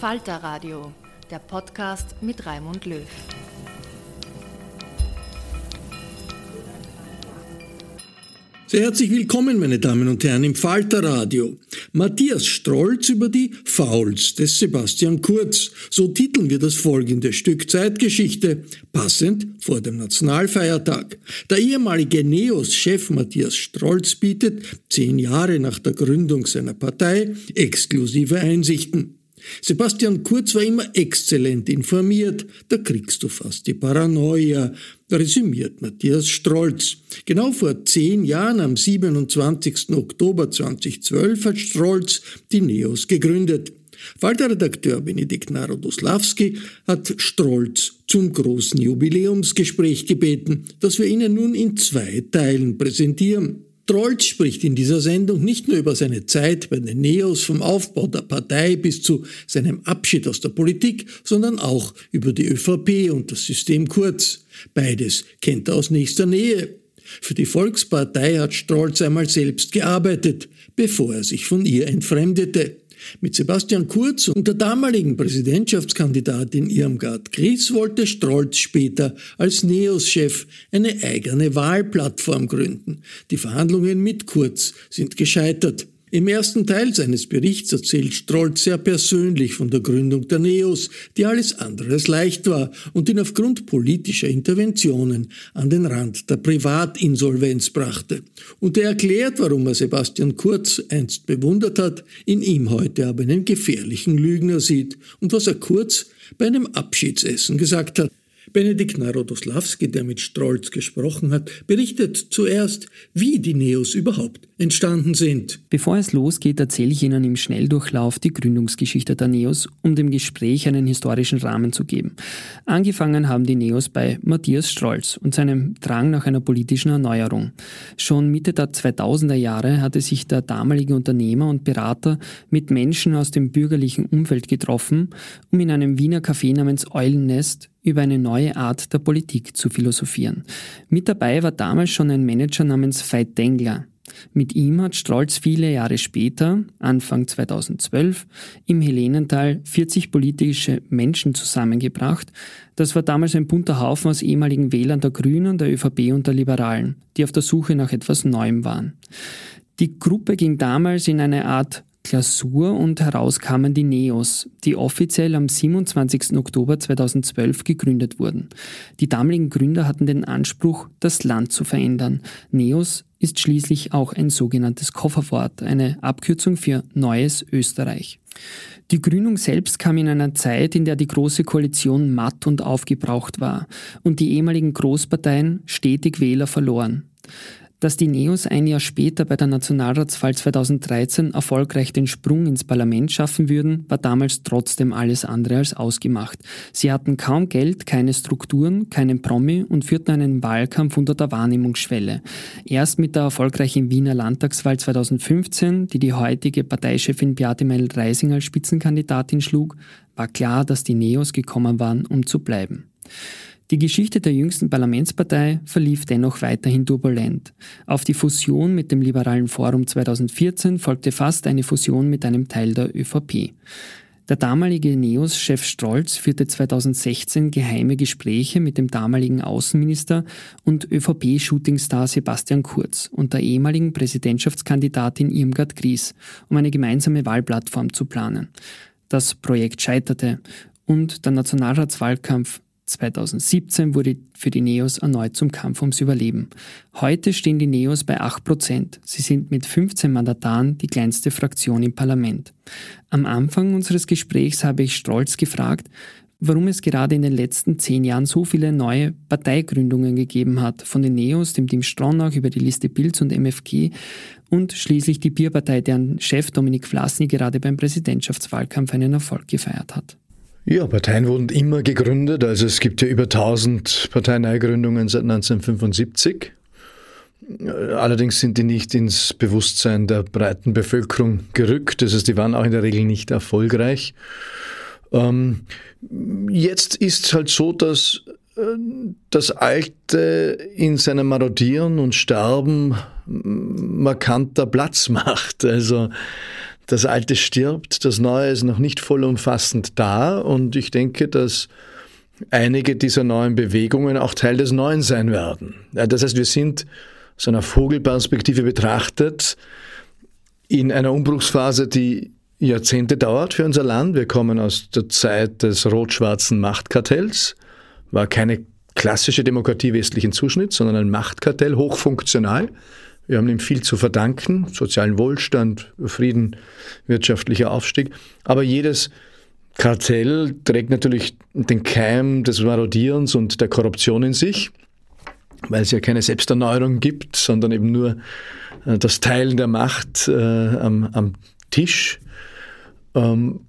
Falter Radio, der Podcast mit Raimund Löw. Sehr herzlich willkommen, meine Damen und Herren, im Falter Radio. Matthias Strolz über die Fouls des Sebastian Kurz. So titeln wir das folgende Stück Zeitgeschichte, passend vor dem Nationalfeiertag. Der ehemalige NEOS-Chef Matthias Strolz bietet, zehn Jahre nach der Gründung seiner Partei, exklusive Einsichten. Sebastian Kurz war immer exzellent informiert, da kriegst du fast die Paranoia, resümiert Matthias Strolz. Genau vor zehn Jahren, am 27. Oktober 2012, hat Strolz die NEOS gegründet. Falter-Redakteur Benedikt Narodoslawski hat Strolz zum großen Jubiläumsgespräch gebeten, das wir Ihnen nun in zwei Teilen präsentieren. Strolz spricht in dieser Sendung nicht nur über seine Zeit bei den Neos vom Aufbau der Partei bis zu seinem Abschied aus der Politik, sondern auch über die ÖVP und das System Kurz. Beides kennt er aus nächster Nähe. Für die Volkspartei hat Strolz einmal selbst gearbeitet, bevor er sich von ihr entfremdete. Mit Sebastian Kurz und der damaligen Präsidentschaftskandidatin Irmgard Gries wollte Strolz später als NEOS-Chef eine eigene Wahlplattform gründen. Die Verhandlungen mit Kurz sind gescheitert. Im ersten Teil seines Berichts erzählt Strolz sehr persönlich von der Gründung der Neos, die alles andere als leicht war und ihn aufgrund politischer Interventionen an den Rand der Privatinsolvenz brachte. Und er erklärt, warum er Sebastian Kurz einst bewundert hat, in ihm heute aber einen gefährlichen Lügner sieht und was er Kurz bei einem Abschiedsessen gesagt hat. Benedikt Narodoslawski, der mit Strolz gesprochen hat, berichtet zuerst, wie die Neos überhaupt entstanden sind. Bevor es losgeht, erzähle ich Ihnen im Schnelldurchlauf die Gründungsgeschichte der Neos, um dem Gespräch einen historischen Rahmen zu geben. Angefangen haben die Neos bei Matthias Strolz und seinem Drang nach einer politischen Erneuerung. Schon Mitte der 2000er Jahre hatte sich der damalige Unternehmer und Berater mit Menschen aus dem bürgerlichen Umfeld getroffen, um in einem Wiener Café namens Eulennest über eine neue Art der Politik zu philosophieren. Mit dabei war damals schon ein Manager namens Veit Dengler. Mit ihm hat Strolz viele Jahre später, Anfang 2012, im Helenental 40 politische Menschen zusammengebracht. Das war damals ein bunter Haufen aus ehemaligen Wählern der Grünen, der ÖVP und der Liberalen, die auf der Suche nach etwas Neuem waren. Die Gruppe ging damals in eine Art Klausur und heraus kamen die Neos, die offiziell am 27. Oktober 2012 gegründet wurden. Die damaligen Gründer hatten den Anspruch, das Land zu verändern. Neos ist schließlich auch ein sogenanntes Kofferwort, eine Abkürzung für Neues Österreich. Die Gründung selbst kam in einer Zeit, in der die Große Koalition matt und aufgebraucht war und die ehemaligen Großparteien stetig Wähler verloren. Dass die Neos ein Jahr später bei der Nationalratswahl 2013 erfolgreich den Sprung ins Parlament schaffen würden, war damals trotzdem alles andere als ausgemacht. Sie hatten kaum Geld, keine Strukturen, keinen Promi und führten einen Wahlkampf unter der Wahrnehmungsschwelle. Erst mit der erfolgreichen Wiener Landtagswahl 2015, die die heutige Parteichefin Beate Meil-Reising als Spitzenkandidatin schlug, war klar, dass die Neos gekommen waren, um zu bleiben. Die Geschichte der jüngsten Parlamentspartei verlief dennoch weiterhin turbulent. Auf die Fusion mit dem Liberalen Forum 2014 folgte fast eine Fusion mit einem Teil der ÖVP. Der damalige NEOS-Chef Strolz führte 2016 geheime Gespräche mit dem damaligen Außenminister und ÖVP-Shootingstar Sebastian Kurz und der ehemaligen Präsidentschaftskandidatin Irmgard Gries, um eine gemeinsame Wahlplattform zu planen. Das Projekt scheiterte und der Nationalratswahlkampf 2017 wurde für die Neos erneut zum Kampf ums Überleben. Heute stehen die Neos bei 8%. Sie sind mit 15 Mandataren die kleinste Fraktion im Parlament. Am Anfang unseres Gesprächs habe ich stolz gefragt, warum es gerade in den letzten zehn Jahren so viele neue Parteigründungen gegeben hat, von den Neos, dem Team Stronach über die Liste Pilz und MFG und schließlich die Bierpartei, deren Chef Dominik Vlasny gerade beim Präsidentschaftswahlkampf einen Erfolg gefeiert hat. Ja, Parteien wurden immer gegründet. Also es gibt ja über 1000 Parteineugründungen seit 1975. Allerdings sind die nicht ins Bewusstsein der breiten Bevölkerung gerückt. Das heißt, die waren auch in der Regel nicht erfolgreich. Ähm, jetzt ist es halt so, dass äh, das Alte in seinem Marodieren und Sterben markanter Platz macht. Also das Alte stirbt, das Neue ist noch nicht vollumfassend da und ich denke, dass einige dieser neuen Bewegungen auch Teil des Neuen sein werden. Das heißt, wir sind aus einer Vogelperspektive betrachtet in einer Umbruchsphase, die Jahrzehnte dauert für unser Land. Wir kommen aus der Zeit des rot-schwarzen Machtkartells, war keine klassische Demokratie westlichen Zuschnitts, sondern ein Machtkartell, hochfunktional. Wir haben ihm viel zu verdanken, sozialen Wohlstand, Frieden, wirtschaftlicher Aufstieg. Aber jedes Kartell trägt natürlich den Keim des Marodierens und der Korruption in sich, weil es ja keine Selbsterneuerung gibt, sondern eben nur äh, das Teilen der Macht äh, am, am, Tisch. Ähm,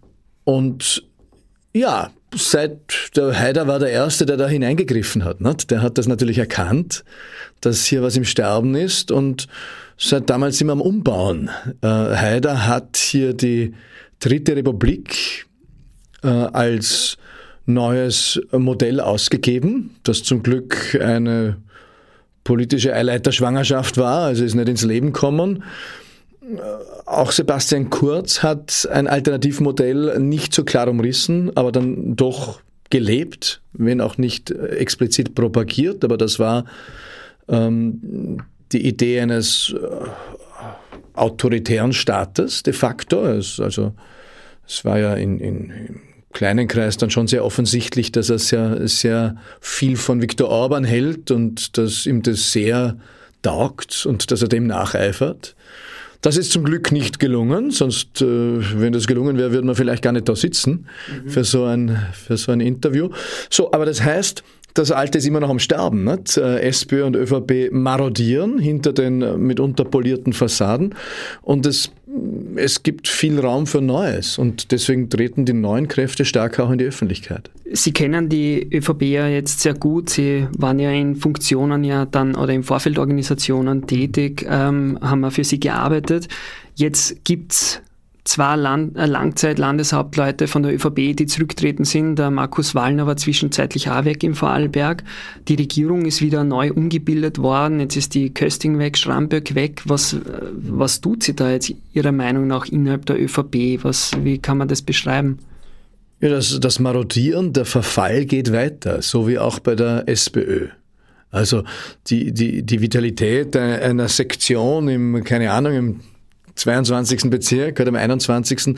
und ja, seit der Haider war der Erste, der da hineingegriffen hat. Nicht? Der hat das natürlich erkannt, dass hier was im Sterben ist und seit damals wir am Umbauen. Äh, Haider hat hier die Dritte Republik äh, als neues Modell ausgegeben, das zum Glück eine politische Eileiterschwangerschaft war, also ist nicht ins Leben gekommen. Auch Sebastian Kurz hat ein Alternativmodell nicht so klar umrissen, aber dann doch gelebt, wenn auch nicht explizit propagiert. Aber das war ähm, die Idee eines äh, autoritären Staates de facto. Es, also es war ja in, in, im kleinen Kreis dann schon sehr offensichtlich, dass er sehr, sehr viel von Viktor Orban hält und dass ihm das sehr taugt und dass er dem nacheifert. Das ist zum Glück nicht gelungen, sonst, äh, wenn das gelungen wäre, würden wir vielleicht gar nicht da sitzen mhm. für, so ein, für so ein Interview. So, aber das heißt, das Alte ist immer noch am Sterben. Nicht? Äh, SPÖ und ÖVP marodieren hinter den äh, mitunter polierten Fassaden und es, es gibt viel Raum für Neues und deswegen treten die neuen Kräfte stärker auch in die Öffentlichkeit. Sie kennen die ÖVP ja jetzt sehr gut. Sie waren ja in Funktionen ja dann oder in Vorfeldorganisationen tätig, ähm, haben ja für sie gearbeitet. Jetzt gibt es zwei Land äh, Langzeit-Landeshauptleute von der ÖVP, die zurücktreten sind. Der Markus Wallner war zwischenzeitlich auch weg im Vorarlberg. Die Regierung ist wieder neu umgebildet worden. Jetzt ist die Kösting weg, Schramböck weg. Was, äh, was tut sie da jetzt Ihrer Meinung nach innerhalb der ÖVP? Was, wie kann man das beschreiben? Ja, das, das Marodieren, der Verfall geht weiter, so wie auch bei der SPÖ. Also die, die, die Vitalität einer Sektion im, keine Ahnung, im 22. Bezirk oder im 21.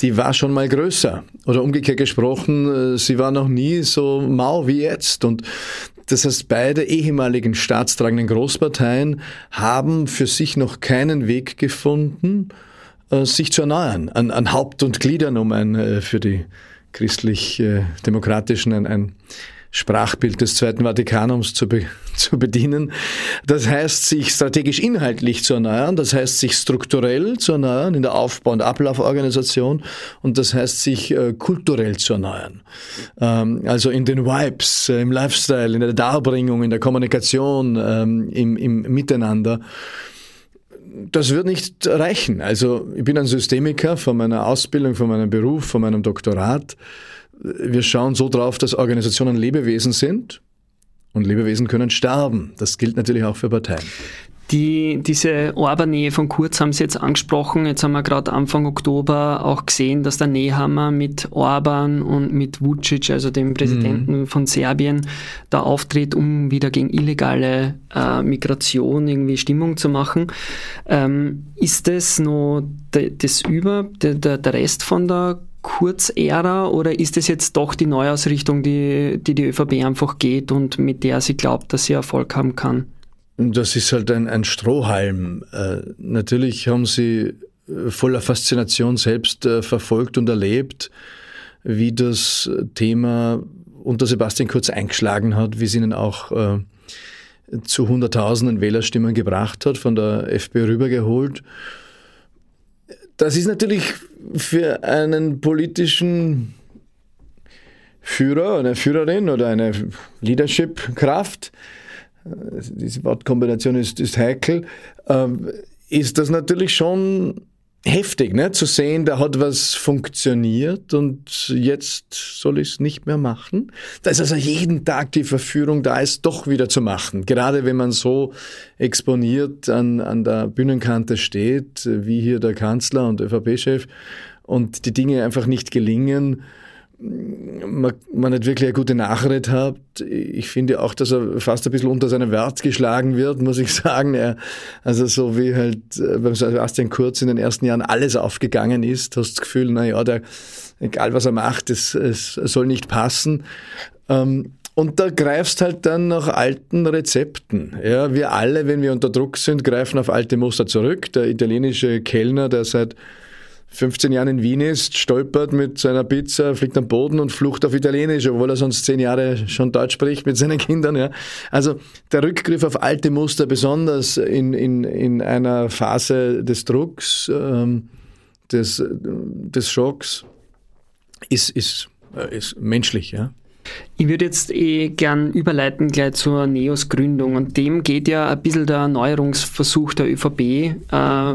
die war schon mal größer. Oder umgekehrt gesprochen, äh, sie war noch nie so mau wie jetzt. Und das heißt, beide ehemaligen staatstragenden Großparteien haben für sich noch keinen Weg gefunden, äh, sich zu erneuern, an, an Haupt und Gliedern, um ein äh, für die christlich-demokratischen ein, ein Sprachbild des Zweiten Vatikanums zu, be zu bedienen. Das heißt, sich strategisch inhaltlich zu erneuern, das heißt, sich strukturell zu erneuern in der Aufbau- und Ablauforganisation und das heißt, sich äh, kulturell zu erneuern. Ähm, also in den Vibes, äh, im Lifestyle, in der Darbringung, in der Kommunikation, ähm, im, im Miteinander das wird nicht reichen. Also ich bin ein Systemiker von meiner Ausbildung, von meinem Beruf, von meinem Doktorat. Wir schauen so drauf, dass Organisationen Lebewesen sind und Lebewesen können sterben. Das gilt natürlich auch für Parteien. Die, diese Orban-Nähe von Kurz haben Sie jetzt angesprochen. Jetzt haben wir gerade Anfang Oktober auch gesehen, dass der Nehammer mit Orban und mit Vucic, also dem Präsidenten mhm. von Serbien, da auftritt, um wieder gegen illegale äh, Migration irgendwie Stimmung zu machen. Ähm, ist das nur das Über, der, der Rest von der Kurz-Ära oder ist es jetzt doch die Neuausrichtung, die, die die ÖVP einfach geht und mit der sie glaubt, dass sie Erfolg haben kann? Das ist halt ein, ein Strohhalm. Äh, natürlich haben sie äh, voller Faszination selbst äh, verfolgt und erlebt, wie das Thema unter Sebastian Kurz eingeschlagen hat, wie es ihnen auch äh, zu Hunderttausenden Wählerstimmen gebracht hat, von der FPÖ rübergeholt. Das ist natürlich für einen politischen Führer, eine Führerin oder eine Leadership-Kraft, äh, diese Wortkombination ist, ist heikel, ähm, ist das natürlich schon heftig, ne? zu sehen, da hat was funktioniert und jetzt soll ich es nicht mehr machen. Da ist also jeden Tag die Verführung da ist, doch wieder zu machen. Gerade wenn man so exponiert an, an der Bühnenkante steht, wie hier der Kanzler und ÖVP-Chef und die Dinge einfach nicht gelingen, man, man nicht wirklich eine gute Nachricht hat. Ich finde auch, dass er fast ein bisschen unter seinem Wert geschlagen wird, muss ich sagen. Er, also so wie halt äh, beim Sebastian Kurz in den ersten Jahren alles aufgegangen ist, hast das Gefühl, na ja, der, egal was er macht, es, es soll nicht passen. Ähm, und da greifst halt dann nach alten Rezepten. Ja, wir alle, wenn wir unter Druck sind, greifen auf alte Muster zurück. Der italienische Kellner, der seit 15 Jahren in Wien ist, stolpert mit seiner Pizza, fliegt am Boden und flucht auf Italienisch, obwohl er sonst zehn Jahre schon Deutsch spricht mit seinen Kindern. Ja. Also der Rückgriff auf alte Muster, besonders in, in, in einer Phase des Drucks, ähm, des, des Schocks, ist, ist, äh, ist menschlich. Ja. Ich würde jetzt eh gern überleiten gleich zur NEOS Gründung und dem geht ja ein bisschen der Erneuerungsversuch der ÖVP äh,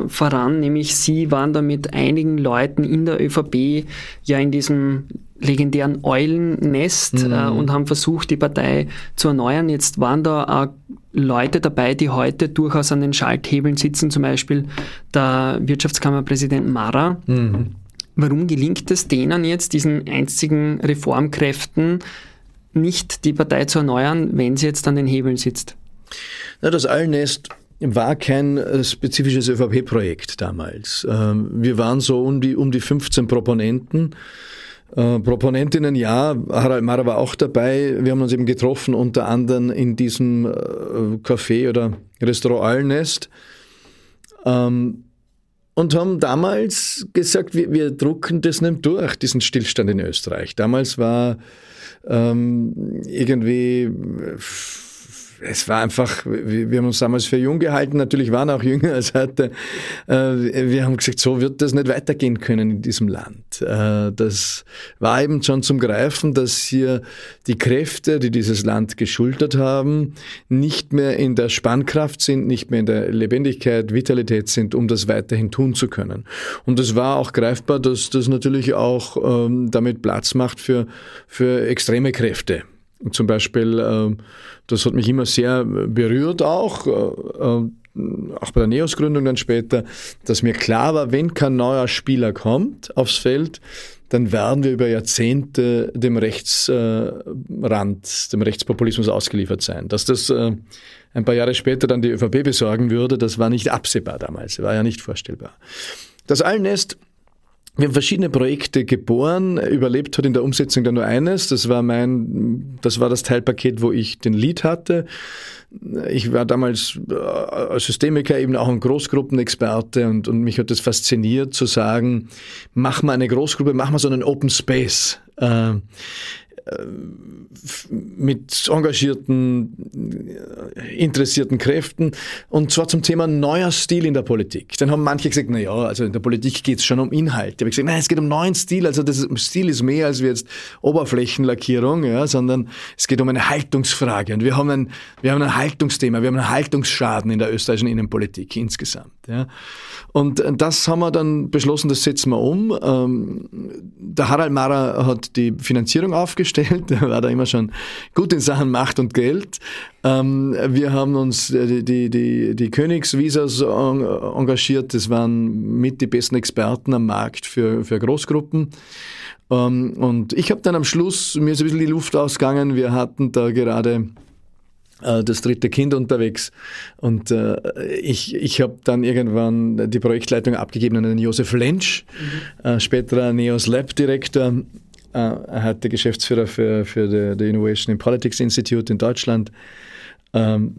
voran, nämlich Sie waren da mit einigen Leuten in der ÖVP ja in diesem legendären Eulennest mhm. äh, und haben versucht, die Partei zu erneuern. Jetzt waren da auch Leute dabei, die heute durchaus an den Schalthebeln sitzen, zum Beispiel der Wirtschaftskammerpräsident Mara. Mhm Warum gelingt es denen jetzt, diesen einzigen Reformkräften, nicht die Partei zu erneuern, wenn sie jetzt an den Hebeln sitzt? Na, das Allnest war kein äh, spezifisches ÖVP-Projekt damals. Ähm, wir waren so um die, um die 15 Proponenten. Äh, Proponentinnen, ja, Harald Mara war auch dabei. Wir haben uns eben getroffen, unter anderem in diesem äh, Café oder Restaurant Allnest. Ähm, und haben damals gesagt, wir, wir drucken das nicht durch, diesen Stillstand in Österreich. Damals war ähm, irgendwie es war einfach, wir, haben uns damals für jung gehalten, natürlich waren auch jünger als heute. Äh, wir haben gesagt, so wird das nicht weitergehen können in diesem Land. Äh, das war eben schon zum Greifen, dass hier die Kräfte, die dieses Land geschultert haben, nicht mehr in der Spannkraft sind, nicht mehr in der Lebendigkeit, Vitalität sind, um das weiterhin tun zu können. Und es war auch greifbar, dass das natürlich auch ähm, damit Platz macht für, für extreme Kräfte. Zum Beispiel, ähm, das hat mich immer sehr berührt auch, äh, äh, auch bei der Neos-Gründung dann später, dass mir klar war, wenn kein neuer Spieler kommt aufs Feld, dann werden wir über Jahrzehnte dem Rechtsrand, dem Rechtspopulismus ausgeliefert sein. Dass das äh, ein paar Jahre später dann die ÖVP besorgen würde, das war nicht absehbar damals, war ja nicht vorstellbar. Das Allnest wir haben verschiedene Projekte geboren. Überlebt hat in der Umsetzung dann nur eines. Das war mein, das war das Teilpaket, wo ich den Lead hatte. Ich war damals äh, als Systemiker eben auch ein Großgruppenexperte und, und mich hat das fasziniert zu sagen, mach mal eine Großgruppe, mach mal so einen Open Space. Äh, mit engagierten, interessierten Kräften und zwar zum Thema neuer Stil in der Politik. Dann haben manche gesagt, na ja, also in der Politik geht es schon um Inhalt. Ich habe gesagt, nein, es geht um neuen Stil, also das Stil ist mehr als jetzt Oberflächenlackierung, ja, sondern es geht um eine Haltungsfrage und wir haben ein, wir haben ein Haltungsthema, wir haben einen Haltungsschaden in der österreichischen Innenpolitik insgesamt. Ja. Und das haben wir dann beschlossen, das setzen wir um. Ähm, der Harald Mara hat die Finanzierung aufgestellt, der war da immer schon gut in Sachen Macht und Geld. Ähm, wir haben uns die, die, die, die Königsvisas engagiert, das waren mit die besten Experten am Markt für, für Großgruppen. Ähm, und ich habe dann am Schluss, mir ist ein bisschen die Luft ausgegangen, wir hatten da gerade äh, das dritte Kind unterwegs. Und äh, ich, ich habe dann irgendwann die Projektleitung abgegeben an den Josef Lensch, mhm. äh, späterer Neos Lab Direktor. Äh, er hat der Geschäftsführer für, für the, the Innovation in Politics Institute in Deutschland. Ähm,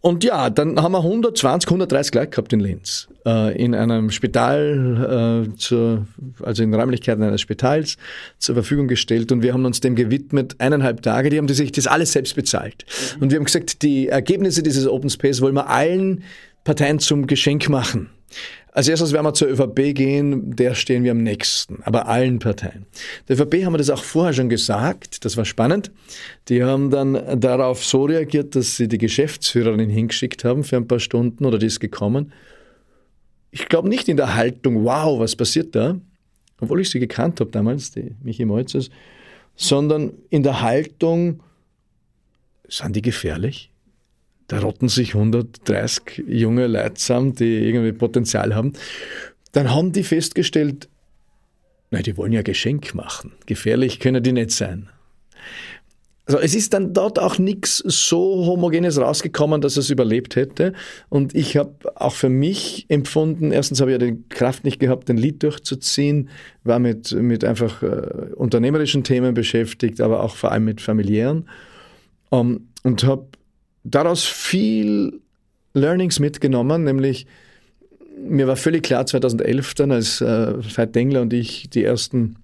und ja, dann haben wir 120, 130 Leute gehabt in Linz. Äh, in einem Spital, äh, zur, also in Räumlichkeiten eines Spitals zur Verfügung gestellt und wir haben uns dem gewidmet, eineinhalb Tage, die haben sich das alles selbst bezahlt. Mhm. Und wir haben gesagt, die Ergebnisse dieses Open Space wollen wir allen Parteien zum Geschenk machen. Als erstes werden wir zur ÖVP gehen, der stehen wir am nächsten, aber allen Parteien. Der ÖVP haben wir das auch vorher schon gesagt, das war spannend. Die haben dann darauf so reagiert, dass sie die Geschäftsführerin hingeschickt haben für ein paar Stunden oder die ist gekommen. Ich glaube nicht in der Haltung, wow, was passiert da, obwohl ich sie gekannt habe damals, die Michi Molzes, sondern in der Haltung, sind die gefährlich? da rotten sich 130 junge Leute zusammen, die irgendwie Potenzial haben. Dann haben die festgestellt, na, die wollen ja Geschenk machen. Gefährlich können die nicht sein. Also es ist dann dort auch nichts so Homogenes rausgekommen, dass es überlebt hätte. Und ich habe auch für mich empfunden, erstens habe ich ja die Kraft nicht gehabt, den Lied durchzuziehen, war mit, mit einfach äh, unternehmerischen Themen beschäftigt, aber auch vor allem mit familiären. Um, ähm, und habe daraus viel Learnings mitgenommen, nämlich mir war völlig klar 2011 dann, als äh, Veit Dengler und ich die ersten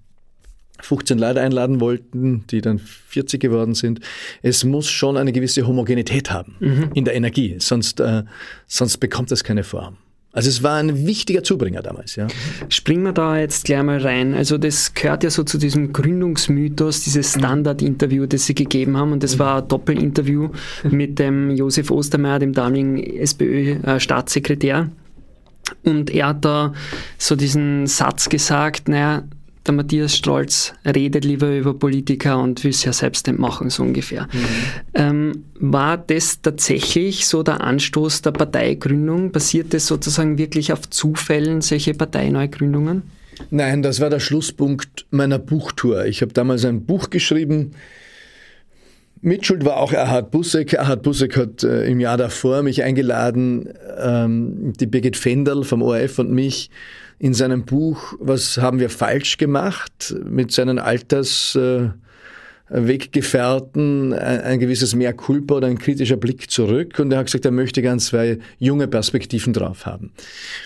15 Leute einladen wollten, die dann 40 geworden sind. Es muss schon eine gewisse Homogenität haben mhm. in der Energie, sonst, äh, sonst bekommt es keine Form. Also es war ein wichtiger Zubringer damals, ja. Springen wir da jetzt gleich mal rein. Also das gehört ja so zu diesem Gründungsmythos, dieses Standard-Interview, das Sie gegeben haben. Und das war ein Doppelinterview mit dem Josef Ostermeier, dem damaligen SPÖ-Staatssekretär. Und er hat da so diesen Satz gesagt, naja, der Matthias Strolz redet lieber über Politiker und will es ja selbst nicht machen, so ungefähr. Mhm. Ähm, war das tatsächlich so der Anstoß der Parteigründung? Basiert das sozusagen wirklich auf Zufällen, solche Parteineugründungen? Nein, das war der Schlusspunkt meiner Buchtour. Ich habe damals ein Buch geschrieben. Mitschuld war auch Erhard Busseck. Erhard Busseck hat äh, im Jahr davor mich eingeladen, ähm, die Birgit Fendel vom ORF und mich in seinem Buch Was haben wir falsch gemacht mit seinen Altersweggefährten ein, ein gewisses Mehr Culpa oder ein kritischer Blick zurück und er hat gesagt, er möchte ganz zwei junge Perspektiven drauf haben.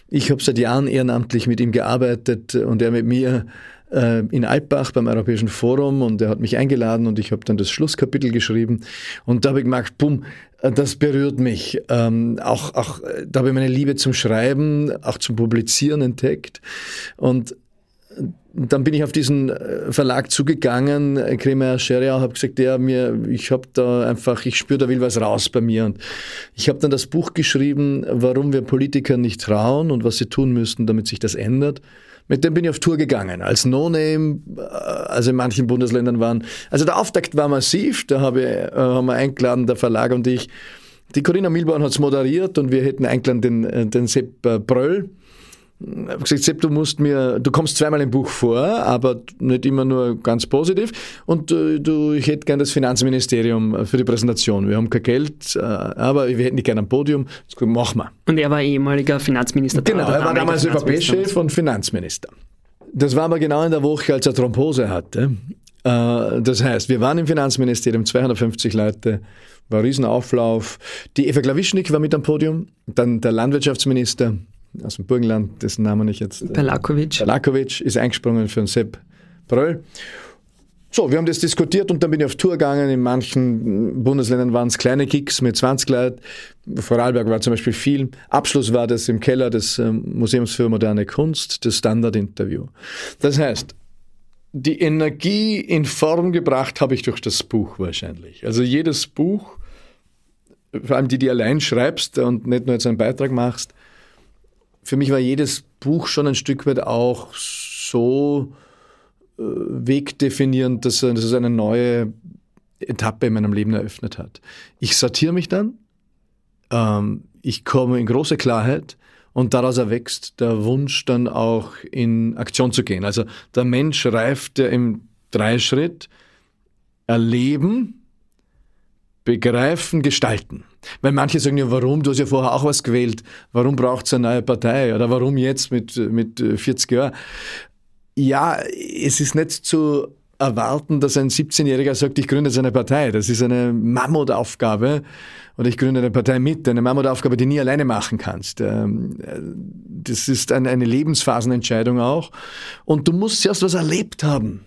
Ich habe seit Jahren ehrenamtlich mit ihm gearbeitet und er mit mir äh, in Alpbach beim Europäischen Forum und er hat mich eingeladen und ich habe dann das Schlusskapitel geschrieben und da habe ich gemerkt, bumm, äh, das berührt mich. Ähm, auch, auch, äh, da habe ich meine Liebe zum Schreiben, auch zum Publizieren entdeckt und dann bin ich auf diesen Verlag zugegangen, Kremer Scheria, habe gesagt, ja, mir, ich habe da einfach, ich spüre, da will was raus bei mir. Und ich habe dann das Buch geschrieben, warum wir Politiker nicht trauen und was sie tun müssten, damit sich das ändert. Mit dem bin ich auf Tour gegangen, als No-Name, äh, also in manchen Bundesländern waren. Also der Auftakt war massiv, da habe äh, haben wir eingeladen, der Verlag und ich. Die Corinna Milborn hat es moderiert und wir hätten eingeladen den, äh, den Sepp Bröll. Ich habe gesagt, Sepp, du musst mir, du kommst zweimal im Buch vor, aber nicht immer nur ganz positiv. Und äh, du, ich hätte gern das Finanzministerium für die Präsentation. Wir haben kein Geld, äh, aber wir hätten nicht gerne ein Podium. Das machen wir. Und er war ehemaliger Finanzminister. Genau, er war damals ÖVP-Chef und Finanzminister. Das war aber genau in der Woche, als er Thrombose hatte. Äh, das heißt, wir waren im Finanzministerium, 250 Leute, war ein Riesenauflauf. Die Eva Klawischnik war mit am Podium, dann der Landwirtschaftsminister, aus dem Burgenland, dessen Namen ich jetzt. Pelakovic. Pelakovic ist eingesprungen für den Sepp Bröll. So, wir haben das diskutiert und dann bin ich auf Tour gegangen. In manchen Bundesländern waren es kleine Gigs mit 20 Leuten. Vorarlberg war zum Beispiel viel. Abschluss war das im Keller des ähm, Museums für moderne Kunst, das Standard-Interview. Das heißt, die Energie in Form gebracht habe ich durch das Buch wahrscheinlich. Also jedes Buch, vor allem die, die allein schreibst und nicht nur jetzt einen Beitrag machst, für mich war jedes Buch schon ein Stück weit auch so äh, wegdefinierend, dass, dass es eine neue Etappe in meinem Leben eröffnet hat. Ich sortiere mich dann, ähm, ich komme in große Klarheit und daraus erwächst der Wunsch dann auch in Aktion zu gehen. Also der Mensch reift ja im Dreischritt erleben, begreifen, gestalten. Weil manche sagen ja, warum? Du hast ja vorher auch was gewählt. Warum braucht es eine neue Partei? Oder warum jetzt mit, mit 40 Jahren? Ja, es ist nicht zu erwarten, dass ein 17-Jähriger sagt, ich gründe jetzt eine Partei. Das ist eine Mammutaufgabe. Oder ich gründe eine Partei mit, eine Mammutaufgabe, die nie alleine machen kannst. Ähm, das ist eine Lebensphasenentscheidung auch. Und du musst erst was erlebt haben.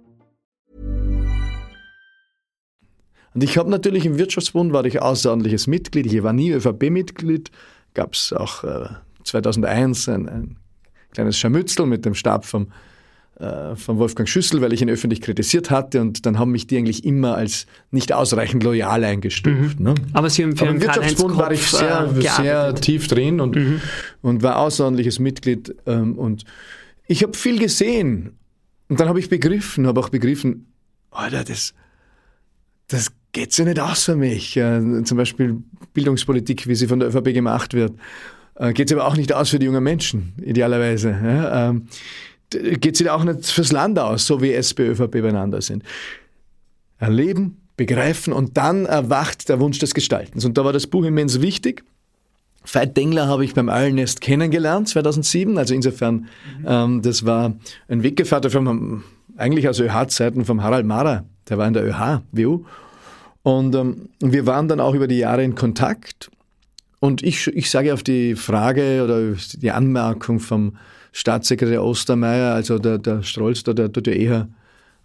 Und ich habe natürlich im Wirtschaftsbund, war ich außerordentliches Mitglied. Ich war nie ÖVP-Mitglied. Gab es auch äh, 2001 ein, ein, kleines Scharmützel mit dem Stab vom, äh, von Wolfgang Schüssel, weil ich ihn öffentlich kritisiert hatte. Und dann haben mich die eigentlich immer als nicht ausreichend loyal eingestuft. Mhm. Ne? Aber Sie haben für Aber im Wirtschaftsbund war ich sehr, äh, sehr tief drin und, mhm. und war außerordentliches Mitglied. Ähm, und ich habe viel gesehen. Und dann habe ich begriffen, habe auch begriffen, Alter, das, das geht ja nicht aus für mich. Äh, zum Beispiel Bildungspolitik, wie sie von der ÖVP gemacht wird, äh, geht es aber auch nicht aus für die jungen Menschen, idealerweise. Ja? Ähm, geht sie auch nicht fürs Land aus, so wie SP, ÖVP beieinander sind. Erleben, begreifen und dann erwacht der Wunsch des Gestaltens. Und da war das Buch immens wichtig. Veit Dengler habe ich beim Allnest kennengelernt, 2007. Also insofern, mhm. ähm, das war ein Weggefährte vom, eigentlich aus ÖH-Zeiten vom Harald Mara. Der war in der ÖH-WU. Und ähm, wir waren dann auch über die Jahre in Kontakt. Und ich, ich sage auf die Frage oder die Anmerkung vom Staatssekretär Ostermeier, also der, der Strolz, der, der tut ja eher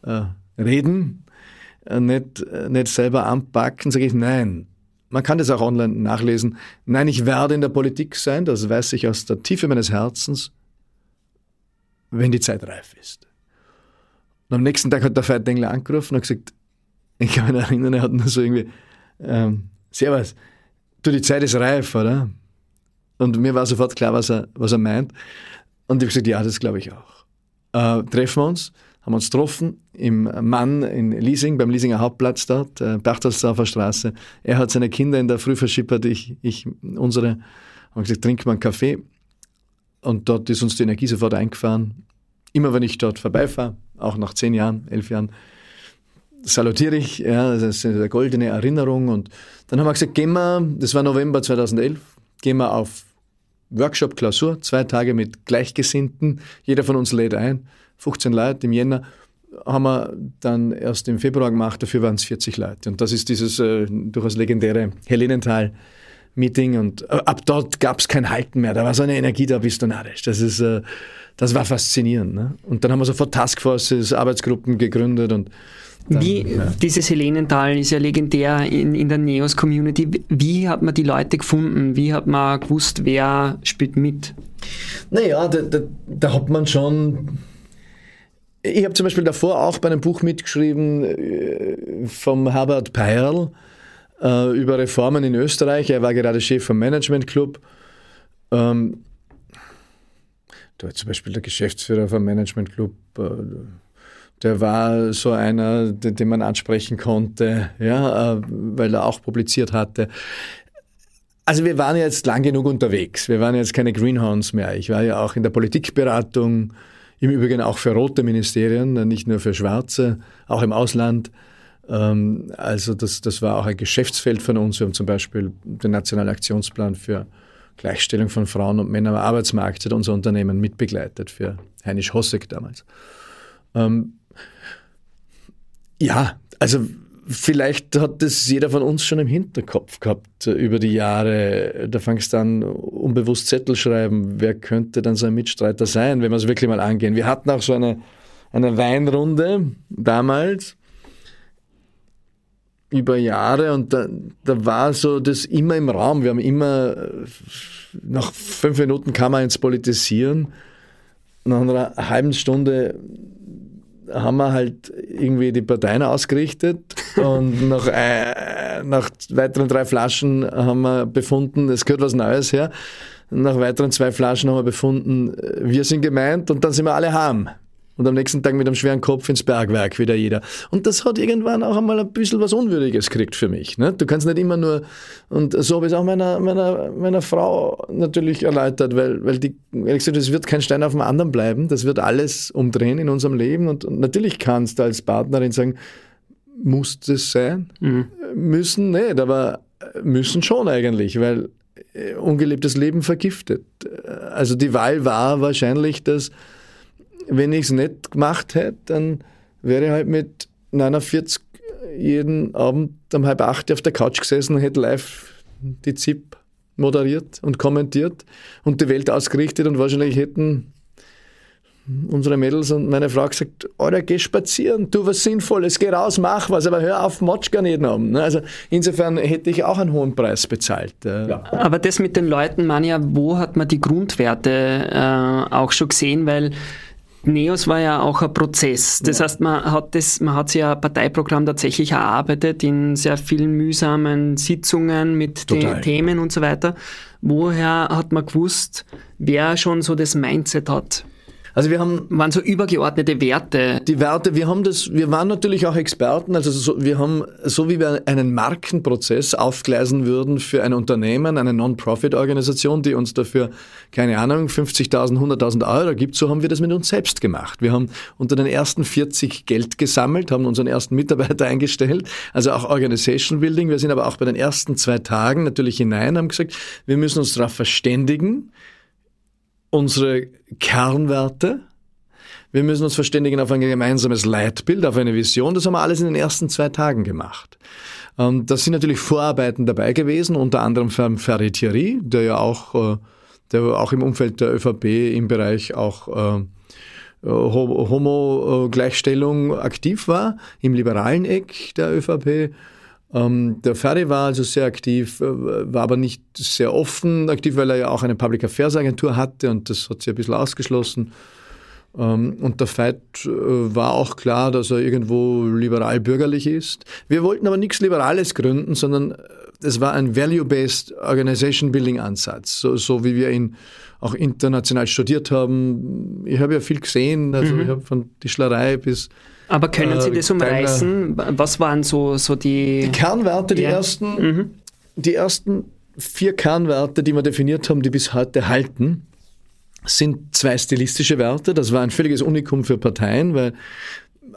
äh, reden, äh, nicht, äh, nicht selber anpacken, sage ich nein. Man kann das auch online nachlesen. Nein, ich werde in der Politik sein, das weiß ich aus der Tiefe meines Herzens, wenn die Zeit reif ist. Und am nächsten Tag hat der Veit Dengler angerufen und gesagt, ich kann mich erinnern, er hat nur so irgendwie, ähm, Servus, du, die Zeit ist reif, oder? Und mir war sofort klar, was er, was er meint. Und ich habe gesagt, ja, das glaube ich auch. Äh, treffen wir uns, haben uns getroffen im Mann in Leasing, beim Leasinger Hauptplatz dort, äh, Berchtesgadener Straße. Er hat seine Kinder in der Früh verschippert, ich, ich unsere. Haben gesagt, trinken wir einen Kaffee. Und dort ist uns die Energie sofort eingefahren. Immer wenn ich dort vorbeifahre, auch nach zehn Jahren, elf Jahren, salutiere ich, ja, das ist eine goldene Erinnerung. Und dann haben wir gesagt, gehen wir, das war November 2011, gehen wir auf Workshop-Klausur, zwei Tage mit Gleichgesinnten, jeder von uns lädt ein, 15 Leute im Jänner, haben wir dann erst im Februar gemacht, dafür waren es 40 Leute. Und das ist dieses äh, durchaus legendäre Helenenthal. Meeting und äh, ab dort gab es kein Halten mehr. Da war so eine Energie da bist du narrisch. Das ist, äh, das war faszinierend. Ne? Und dann haben wir sofort Taskforces, Arbeitsgruppen gegründet und Dann, wie, ja. dieses Helenental ist ja legendär in, in der Neos-Community. Wie hat man die Leute gefunden? Wie hat man gewusst, wer spielt mit? Naja, da, da, da hat man schon. Ich habe zum Beispiel davor auch bei einem Buch mitgeschrieben äh, vom Herbert Peierl äh, über Reformen in Österreich. Er war gerade Chef vom Management Club. Ähm, da zum Beispiel der Geschäftsführer vom Management Club. Äh, der war so einer, den, man ansprechen konnte, ja, äh, weil er auch publiziert hatte. Also wir waren jetzt lang genug unterwegs. Wir waren jetzt keine Greenhounds mehr. Ich war ja auch in der Politikberatung, im Übrigen auch für rote Ministerien, nicht nur für schwarze, auch im Ausland. Ähm, also das, das war auch ein Geschäftsfeld von uns. Wir haben zum Beispiel den Nationalen Aktionsplan für Gleichstellung von Frauen und Männern am Arbeitsmarkt, hat unser Unternehmen mitbegleitet für Heinisch Hossek damals. Ähm, ja, also vielleicht hat das jeder von uns schon im Hinterkopf gehabt äh, über die Jahre. Da fangst du an, unbewusst Zettel schreiben, wer könnte dann so ein Mitstreiter sein, wenn wir es wirklich mal angehen. Wir hatten auch so eine, eine Weinrunde damals über Jahre und da, da war so das immer im Raum. Wir haben immer, äh, nach fünf Minuten kam man ins Politisieren, nach einer halben Stunde haben wir halt irgendwie die Parteien ausgerichtet und nach, äh, nach weiteren drei Flaschen haben wir befunden, es gehört was Neues her. Nach weiteren zwei Flaschen haben wir befunden, wir sind gemeint und dann sind wir alle harm. Und am nächsten Tag mit einem schweren Kopf ins Bergwerk, wieder jeder. Und das hat irgendwann auch einmal ein bisschen was Unwürdiges gekriegt für mich. Ne? Du kannst nicht immer nur, und so habe ich es auch meiner, meiner, meiner Frau natürlich erläutert, weil, weil die, ehrlich gesagt, es wird kein Stein auf dem anderen bleiben, das wird alles umdrehen in unserem Leben. Und, und natürlich kannst du als Partnerin sagen, muss das sein? Mhm. Müssen nicht, aber müssen schon eigentlich, weil äh, ungelebtes Leben vergiftet. Also die Wahl war wahrscheinlich, dass wenn ich es nicht gemacht hätte, dann wäre ich halt mit 49 jeden Abend um halb acht auf der Couch gesessen und hätte live die ZIP moderiert und kommentiert und die Welt ausgerichtet und wahrscheinlich hätten unsere Mädels und meine Frau gesagt, Alter, geh spazieren, tu was Sinnvolles, geh raus, mach was, aber hör auf, Motschka nicht haben. Ne? Also insofern hätte ich auch einen hohen Preis bezahlt. Ja. Aber das mit den Leuten, Manja, wo hat man die Grundwerte äh, auch schon gesehen, weil NEOS war ja auch ein Prozess. Das ja. heißt, man hat, das, man hat sich ja ein Parteiprogramm tatsächlich erarbeitet in sehr vielen mühsamen Sitzungen mit den Themen und so weiter. Woher hat man gewusst, wer schon so das Mindset hat? Also wir haben waren so übergeordnete Werte. Die Werte, wir haben das, wir waren natürlich auch Experten. Also so, wir haben so wie wir einen Markenprozess aufgleisen würden für ein Unternehmen, eine Non-Profit-Organisation, die uns dafür keine Ahnung 50.000, 100.000 Euro gibt, so haben wir das mit uns selbst gemacht. Wir haben unter den ersten 40 Geld gesammelt, haben unseren ersten Mitarbeiter eingestellt, also auch Organization Building. Wir sind aber auch bei den ersten zwei Tagen natürlich hinein, haben gesagt, wir müssen uns darauf verständigen unsere Kernwerte. Wir müssen uns verständigen auf ein gemeinsames Leitbild, auf eine Vision. Das haben wir alles in den ersten zwei Tagen gemacht. Und da sind natürlich Vorarbeiten dabei gewesen, unter anderem von Ferry Thierry, der ja auch, äh, der auch im Umfeld der ÖVP im Bereich auch äh, Homo-Gleichstellung aktiv war, im liberalen Eck der ÖVP. Ähm, der Ferry war also sehr aktiv, äh, war aber nicht sehr offen aktiv, weil er ja auch eine Public Affairs Agentur hatte und das hat sich ein bisschen ausgeschlossen. Ähm, und der Veit äh, war auch klar, dass er irgendwo liberal-bürgerlich ist. Wir wollten aber nichts Liberales gründen, sondern äh, es war ein Value-Based Organization Building Ansatz, so, so, wie wir ihn auch international studiert haben. Ich habe ja viel gesehen, also mhm. ich habe von Tischlerei bis aber können Sie äh, das umreißen? Was waren so, so die... Die Kernwerte, die, ja. ersten, mhm. die ersten vier Kernwerte, die wir definiert haben, die bis heute halten, sind zwei stilistische Werte. Das war ein völliges Unikum für Parteien, weil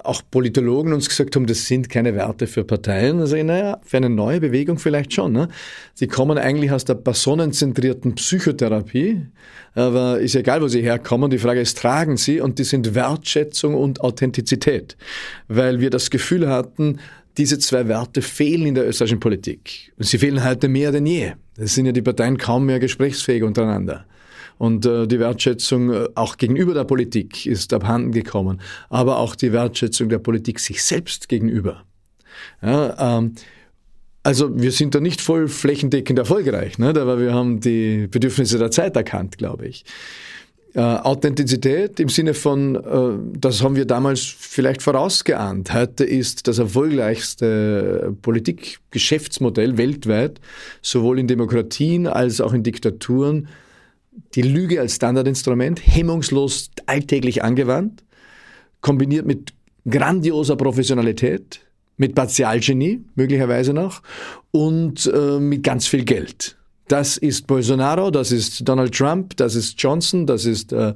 auch Politologen uns gesagt haben, das sind keine Werte für Parteien. Also, naja, für eine neue Bewegung vielleicht schon. Ne? Sie kommen eigentlich aus der personenzentrierten Psychotherapie, aber ist egal, wo sie herkommen. Die Frage ist, tragen sie? Und die sind Wertschätzung und Authentizität, weil wir das Gefühl hatten, diese zwei Werte fehlen in der österreichischen Politik. Und sie fehlen heute mehr denn je. Es sind ja die Parteien kaum mehr gesprächsfähig untereinander. Und äh, die Wertschätzung äh, auch gegenüber der Politik ist abhanden gekommen, aber auch die Wertschätzung der Politik sich selbst gegenüber. Ja, ähm, also wir sind da nicht voll flächendeckend erfolgreich, ne? aber wir haben die Bedürfnisse der Zeit erkannt, glaube ich. Äh, Authentizität im Sinne von, äh, das haben wir damals vielleicht vorausgeahnt. Heute ist das erfolgreichste Politikgeschäftsmodell weltweit, sowohl in Demokratien als auch in Diktaturen, die Lüge als Standardinstrument, hemmungslos alltäglich angewandt, kombiniert mit grandioser Professionalität, mit Partialgenie möglicherweise noch und äh, mit ganz viel Geld. Das ist Bolsonaro, das ist Donald Trump, das ist Johnson, das ist äh,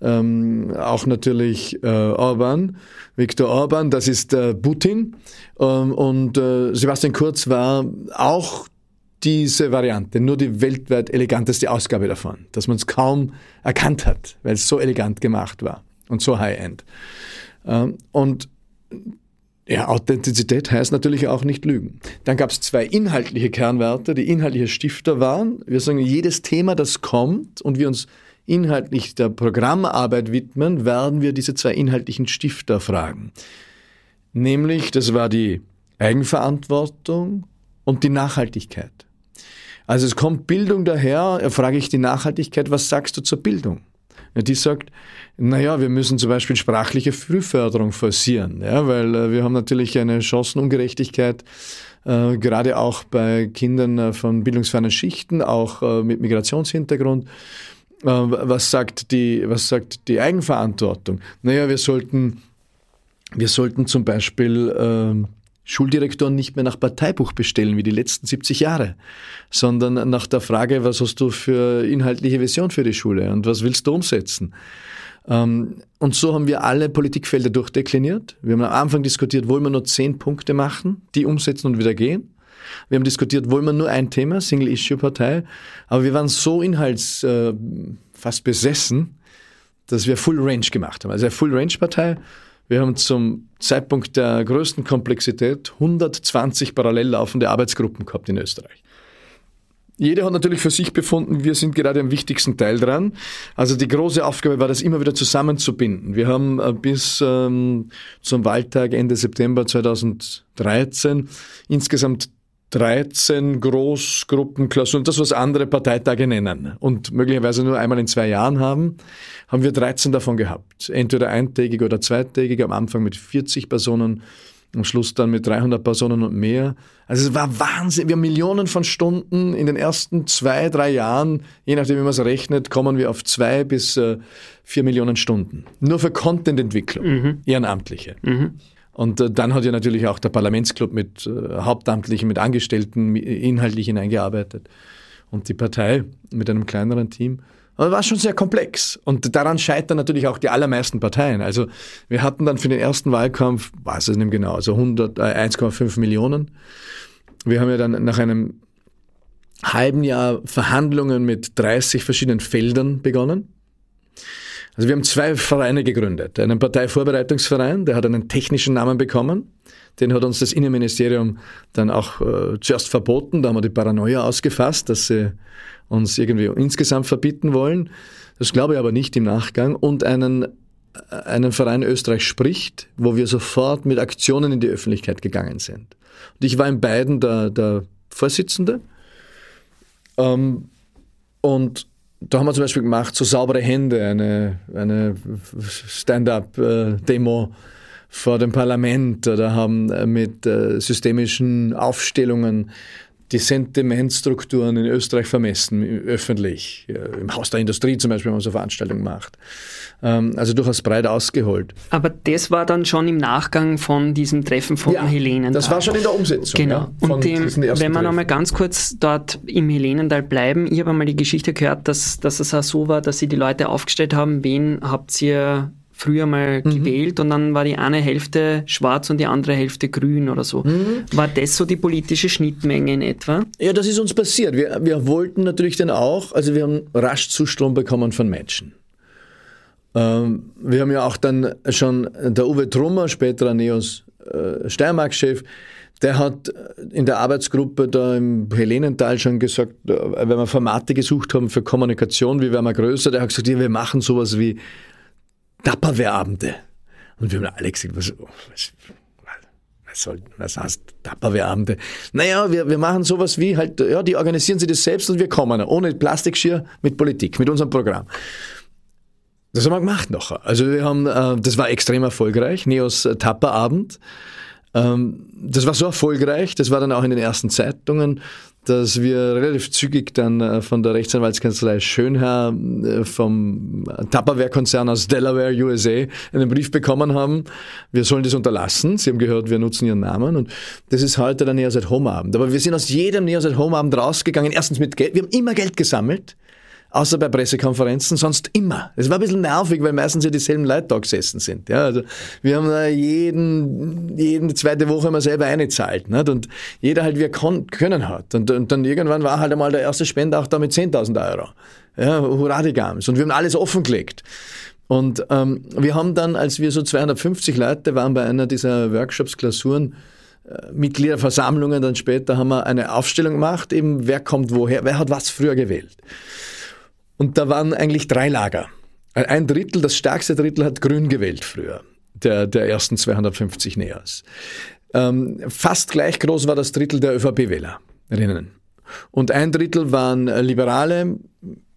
ähm, auch natürlich äh, Orban, Viktor Orban, das ist äh, Putin ähm, und äh, Sebastian Kurz war auch diese Variante, nur die weltweit eleganteste Ausgabe davon, dass man es kaum erkannt hat, weil es so elegant gemacht war und so high-end. Ähm, und ja, Authentizität heißt natürlich auch nicht lügen. Dann gab es zwei inhaltliche Kernwerte, die inhaltliche Stifter waren. Wir sagen, jedes Thema, das kommt und wir uns inhaltlich der Programmarbeit widmen, werden wir diese zwei inhaltlichen Stifter fragen. Nämlich, das war die Eigenverantwortung und die Nachhaltigkeit. Also es kommt Bildung daher, frage ich die Nachhaltigkeit, was sagst du zur Bildung? die sagt, naja, wir müssen zum Beispiel sprachliche Frühförderung forcieren, ja, weil äh, wir haben natürlich eine Chancenungerechtigkeit, äh, gerade auch bei Kindern äh, von bildungsfernen Schichten, auch äh, mit Migrationshintergrund. Äh, was sagt die, was sagt die Eigenverantwortung? Naja, wir sollten, wir sollten zum Beispiel ähm, Schuldirektoren nicht mehr nach Parteibuch bestellen wie die letzten 70 Jahre, sondern nach der Frage, was hast du für inhaltliche Vision für die Schule und was willst du umsetzen? Ähm, und so haben wir alle Politikfelder durchdekliniert. Wir haben am Anfang diskutiert, wollen wir nur zehn Punkte machen, die umsetzen und wieder gehen. Wir haben diskutiert, wollen wir nur ein Thema, Single-Issue-Partei. Aber wir waren so inhalts äh, fast besessen, dass wir Full Range gemacht haben. Also eine Full Range Partei wir haben zum Zeitpunkt der größten Komplexität 120 parallel laufende Arbeitsgruppen gehabt in Österreich. Jeder hat natürlich für sich befunden, wir sind gerade am wichtigsten Teil dran. Also die große Aufgabe war, das immer wieder zusammenzubinden. Wir haben äh, bis ähm, zum Wahltag Ende September 2013 insgesamt 13 Großgruppenklausuren, das was andere Parteitage nennen und möglicherweise nur einmal in zwei Jahren haben, haben wir 13 davon gehabt. Entweder eintägig oder zweitägig, am Anfang mit 40 Personen, am Schluss dann mit 300 Personen und mehr. Also es war Wahnsinn. Wir haben Millionen von Stunden in den ersten zwei, drei Jahren, je nachdem wie man es rechnet, kommen wir auf zwei bis äh, vier Millionen Stunden. Nur für Contententwicklung, mhm. Ehrenamtliche. Mhm. Und äh, dann hat ja natürlich auch der Parlamentsclub mit äh, Hauptamtlichen, mit Angestellten inhaltlich hineingearbeitet und die Partei mit einem kleineren Team. Aber war schon sehr komplex. Und daran scheitern natürlich auch die allermeisten Parteien. Also wir hatten dann für den ersten Wahlkampf, weiß es nicht genau, also 1,5 äh, Millionen. Wir haben ja dann nach einem halben Jahr Verhandlungen mit 30 verschiedenen Feldern begonnen. Also wir haben zwei Vereine gegründet. Einen Parteivorbereitungsverein, der hat einen technischen Namen bekommen. Den hat uns das Innenministerium dann auch äh, zuerst verboten. Da haben wir die Paranoia ausgefasst, dass sie uns irgendwie insgesamt verbieten wollen. Das glaube ich aber nicht im Nachgang. Und einen, äh, einen Verein Österreich spricht, wo wir sofort mit Aktionen in die Öffentlichkeit gegangen sind. Und ich war in beiden der, der Vorsitzende. Ähm, und da haben wir zum Beispiel gemacht, so saubere Hände, eine, eine Stand-up-Demo vor dem Parlament oder haben mit äh, systemischen Aufstellungen die Sentimentstrukturen in Österreich vermessen, öffentlich. Im Haus der Industrie zum Beispiel haben wir so Veranstaltungen gemacht. Ähm, also durchaus breit ausgeholt. Aber das war dann schon im Nachgang von diesem Treffen von ja, Helenenthal. Das war schon in der Umsetzung. Genau. Ja, Und dem, wenn wir nochmal ganz kurz dort im Helenenthal bleiben, ich habe einmal die Geschichte gehört, dass, dass es auch so war, dass sie die Leute aufgestellt haben, wen habt ihr früher mal mhm. gewählt und dann war die eine Hälfte schwarz und die andere Hälfte grün oder so. Mhm. War das so die politische Schnittmenge in etwa? Ja, das ist uns passiert. Wir, wir wollten natürlich dann auch, also wir haben rasch Zustrom bekommen von Menschen. Ähm, wir haben ja auch dann schon der Uwe Trummer, späterer Neos äh, Steiermark-Chef, der hat in der Arbeitsgruppe da im Helenental schon gesagt, wenn wir Formate gesucht haben für Kommunikation, wie werden wir größer, der hat gesagt, ja, wir machen sowas wie Tupperware-Abende. Und wir haben alle gesagt, was, was, was, soll, was heißt Tupperware-Abende? Naja, wir, wir machen sowas wie halt, ja, die organisieren sich das selbst und wir kommen, ohne Plastikschirr, mit Politik, mit unserem Programm. Das haben wir gemacht noch. Also wir haben, äh, das war extrem erfolgreich, Neos Tapperabend. Ähm, das war so erfolgreich, das war dann auch in den ersten Zeitungen, dass wir relativ zügig dann äh, von der Rechtsanwaltskanzlei Schönherr äh, vom Tupperware-Konzern aus Delaware, USA, einen Brief bekommen haben, wir sollen das unterlassen. Sie haben gehört, wir nutzen ihren Namen. Und das ist heute der Neos at Home Abend. Aber wir sind aus jedem Neos at Home Abend rausgegangen, erstens mit Geld, wir haben immer Geld gesammelt, außer bei Pressekonferenzen, sonst immer. Es war ein bisschen nervig, weil meistens ja dieselben Leute da gesessen sind. Ja, also wir haben da jeden, jeden zweite Woche immer selber eingezahlt. Nicht? Und jeder halt, wie er können hat. Und, und dann irgendwann war halt einmal der erste Spender auch da mit 10.000 Euro. Ja, hurra die Gams. Und wir haben alles offengelegt. Und ähm, wir haben dann, als wir so 250 Leute waren bei einer dieser Workshops, Klausuren, äh, Mitgliederversammlungen, dann später haben wir eine Aufstellung gemacht, eben wer kommt woher, wer hat was früher gewählt. Und da waren eigentlich drei Lager. Ein Drittel, das stärkste Drittel hat Grün gewählt früher, der, der ersten 250 Neos. Ähm, fast gleich groß war das Drittel der ÖVP-Wählerinnen. Und ein Drittel waren Liberale, ein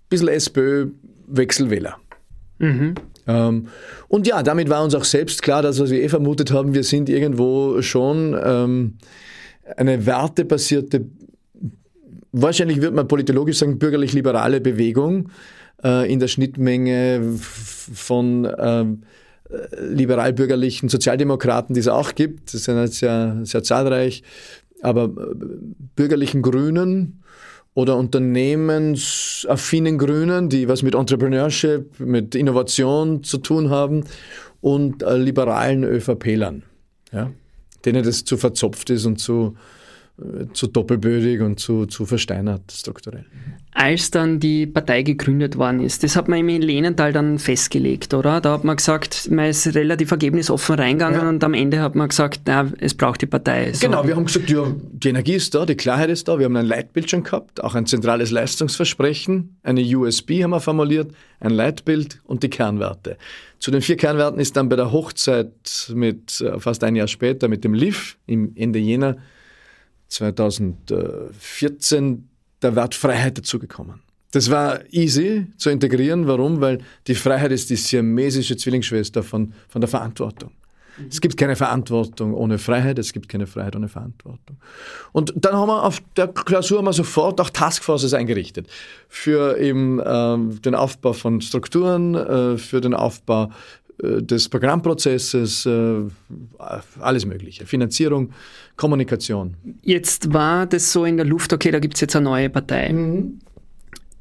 bisschen SPÖ, Wechselwähler. Mhm. Ähm, und ja, damit war uns auch selbst klar, dass was wir eh vermutet haben, wir sind irgendwo schon ähm, eine wertebasierte wahrscheinlich wird man politologisch sagen, bürgerlich-liberale Bewegung äh, in der Schnittmenge von äh, liberal-bürgerlichen Sozialdemokraten, die es auch gibt, das sind jetzt sehr, sehr zahlreich, aber äh, bürgerlichen Grünen oder unternehmensaffinen Grünen, die was mit Entrepreneurship, mit Innovation zu tun haben und äh, liberalen ÖVP-Lern, ja, denen das zu verzopft ist und zu zu doppelbödig und zu, zu versteinert strukturell. Als dann die Partei gegründet worden ist, das hat man im Lehnental dann festgelegt, oder? Da hat man gesagt, man ist relativ ergebnisoffen reingegangen ja. und am Ende hat man gesagt, na, es braucht die Partei. So. Genau, wir haben gesagt, ja, die Energie ist da, die Klarheit ist da, wir haben ein Leitbild schon gehabt, auch ein zentrales Leistungsversprechen, eine USB haben wir formuliert, ein Leitbild und die Kernwerte. Zu den vier Kernwerten ist dann bei der Hochzeit mit äh, fast ein Jahr später mit dem LIF im Ende Jänner 2014 der Wert Freiheit dazugekommen. Das war easy zu integrieren. Warum? Weil die Freiheit ist die siamesische Zwillingsschwester von, von der Verantwortung. Es gibt keine Verantwortung ohne Freiheit, es gibt keine Freiheit ohne Verantwortung. Und dann haben wir auf der Klausur haben sofort auch Taskforces eingerichtet für eben äh, den Aufbau von Strukturen, äh, für den Aufbau des Programmprozesses, äh, alles Mögliche. Finanzierung, Kommunikation. Jetzt war das so in der Luft, okay, da gibt es jetzt eine neue Partei. Mhm.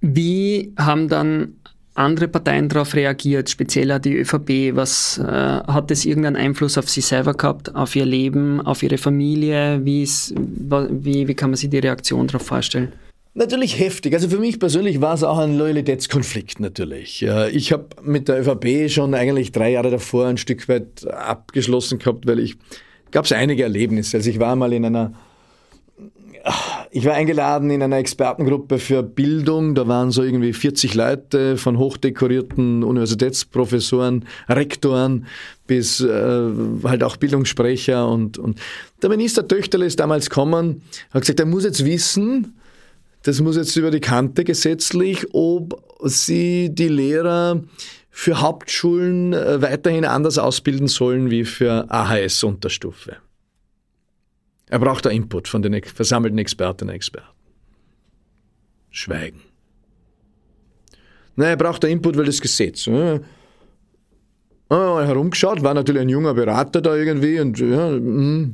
Wie haben dann andere Parteien darauf reagiert, speziell die ÖVP? Was äh, hat das irgendeinen Einfluss auf sie selber gehabt, auf ihr Leben, auf ihre Familie? Wie, ist, wie, wie kann man sich die Reaktion darauf vorstellen? Natürlich heftig. Also für mich persönlich war es auch ein Loyalitätskonflikt natürlich. Ich habe mit der ÖVP schon eigentlich drei Jahre davor ein Stück weit abgeschlossen gehabt, weil ich gab es einige Erlebnisse. Also ich war mal in einer ich war eingeladen in einer Expertengruppe für Bildung. Da waren so irgendwie 40 Leute von hochdekorierten Universitätsprofessoren, Rektoren bis äh, halt auch Bildungssprecher. Und, und der Minister Töchterle ist damals gekommen, hat gesagt, er muss jetzt wissen, das muss jetzt über die Kante gesetzlich, ob sie die Lehrer für Hauptschulen äh, weiterhin anders ausbilden sollen wie für AHS-Unterstufe. Er braucht da Input von den versammelten Expertinnen und Experten. Schweigen. Nein, er braucht da Input, weil das Gesetz. Ja. Ah, herumgeschaut, war natürlich ein junger Berater da irgendwie und ja, mh.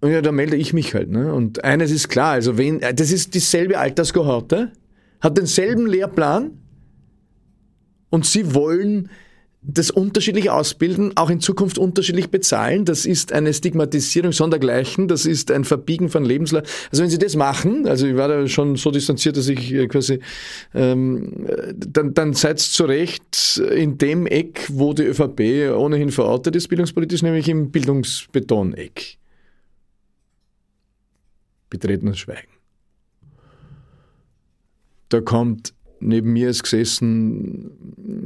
Und ja, da melde ich mich halt. Ne? Und eines ist klar, also wenn, äh, das ist dieselbe Alterskohorte, hat denselben Lehrplan und sie wollen das unterschiedlich ausbilden, auch in Zukunft unterschiedlich bezahlen. Das ist eine Stigmatisierung sondergleichen, das ist ein Verbiegen von Lebenslang. Also wenn Sie das machen, also ich war da schon so distanziert, dass ich äh, quasi, ähm, dann, dann seid zu Recht in dem Eck, wo die ÖVP ohnehin verortet ist, bildungspolitisch, nämlich im Bildungsbeton-Eck. Betretenes Schweigen. Da kommt neben mir ist gesessen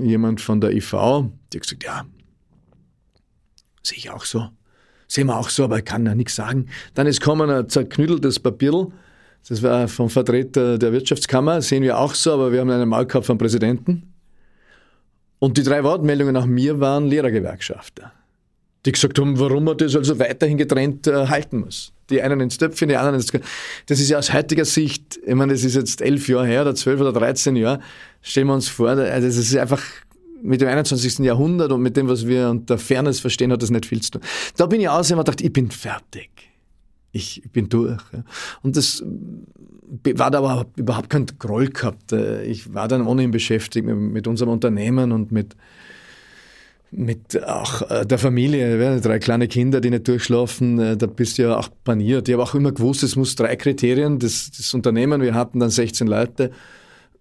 jemand von der IV, hat gesagt, ja, sehe ich auch so. Sehen wir auch so, aber ich kann ja nichts sagen. Dann ist kommen ein zerknütteltes Papier, das war vom Vertreter der Wirtschaftskammer, sehen wir auch so, aber wir haben einen gehabt vom Präsidenten. Und die drei Wortmeldungen nach mir waren Lehrergewerkschafter, die gesagt haben, warum man das also weiterhin getrennt äh, halten muss. Die einen ins Töpfchen, die anderen ins Das ist ja aus heutiger Sicht, ich meine, das ist jetzt elf Jahre her oder zwölf oder dreizehn Jahre, stellen wir uns vor, also das ist einfach mit dem 21. Jahrhundert und mit dem, was wir unter Fairness verstehen, hat das nicht viel zu tun. Da bin ich aus und gedacht, ich bin fertig. Ich bin durch. Und das war da aber überhaupt kein Groll gehabt. Ich war dann ohnehin beschäftigt mit unserem Unternehmen und mit, mit auch äh, der Familie, drei kleine Kinder, die nicht durchschlafen, äh, da bist du ja auch paniert. Ich habe auch immer gewusst, es muss drei Kriterien, das, das Unternehmen, wir hatten dann 16 Leute,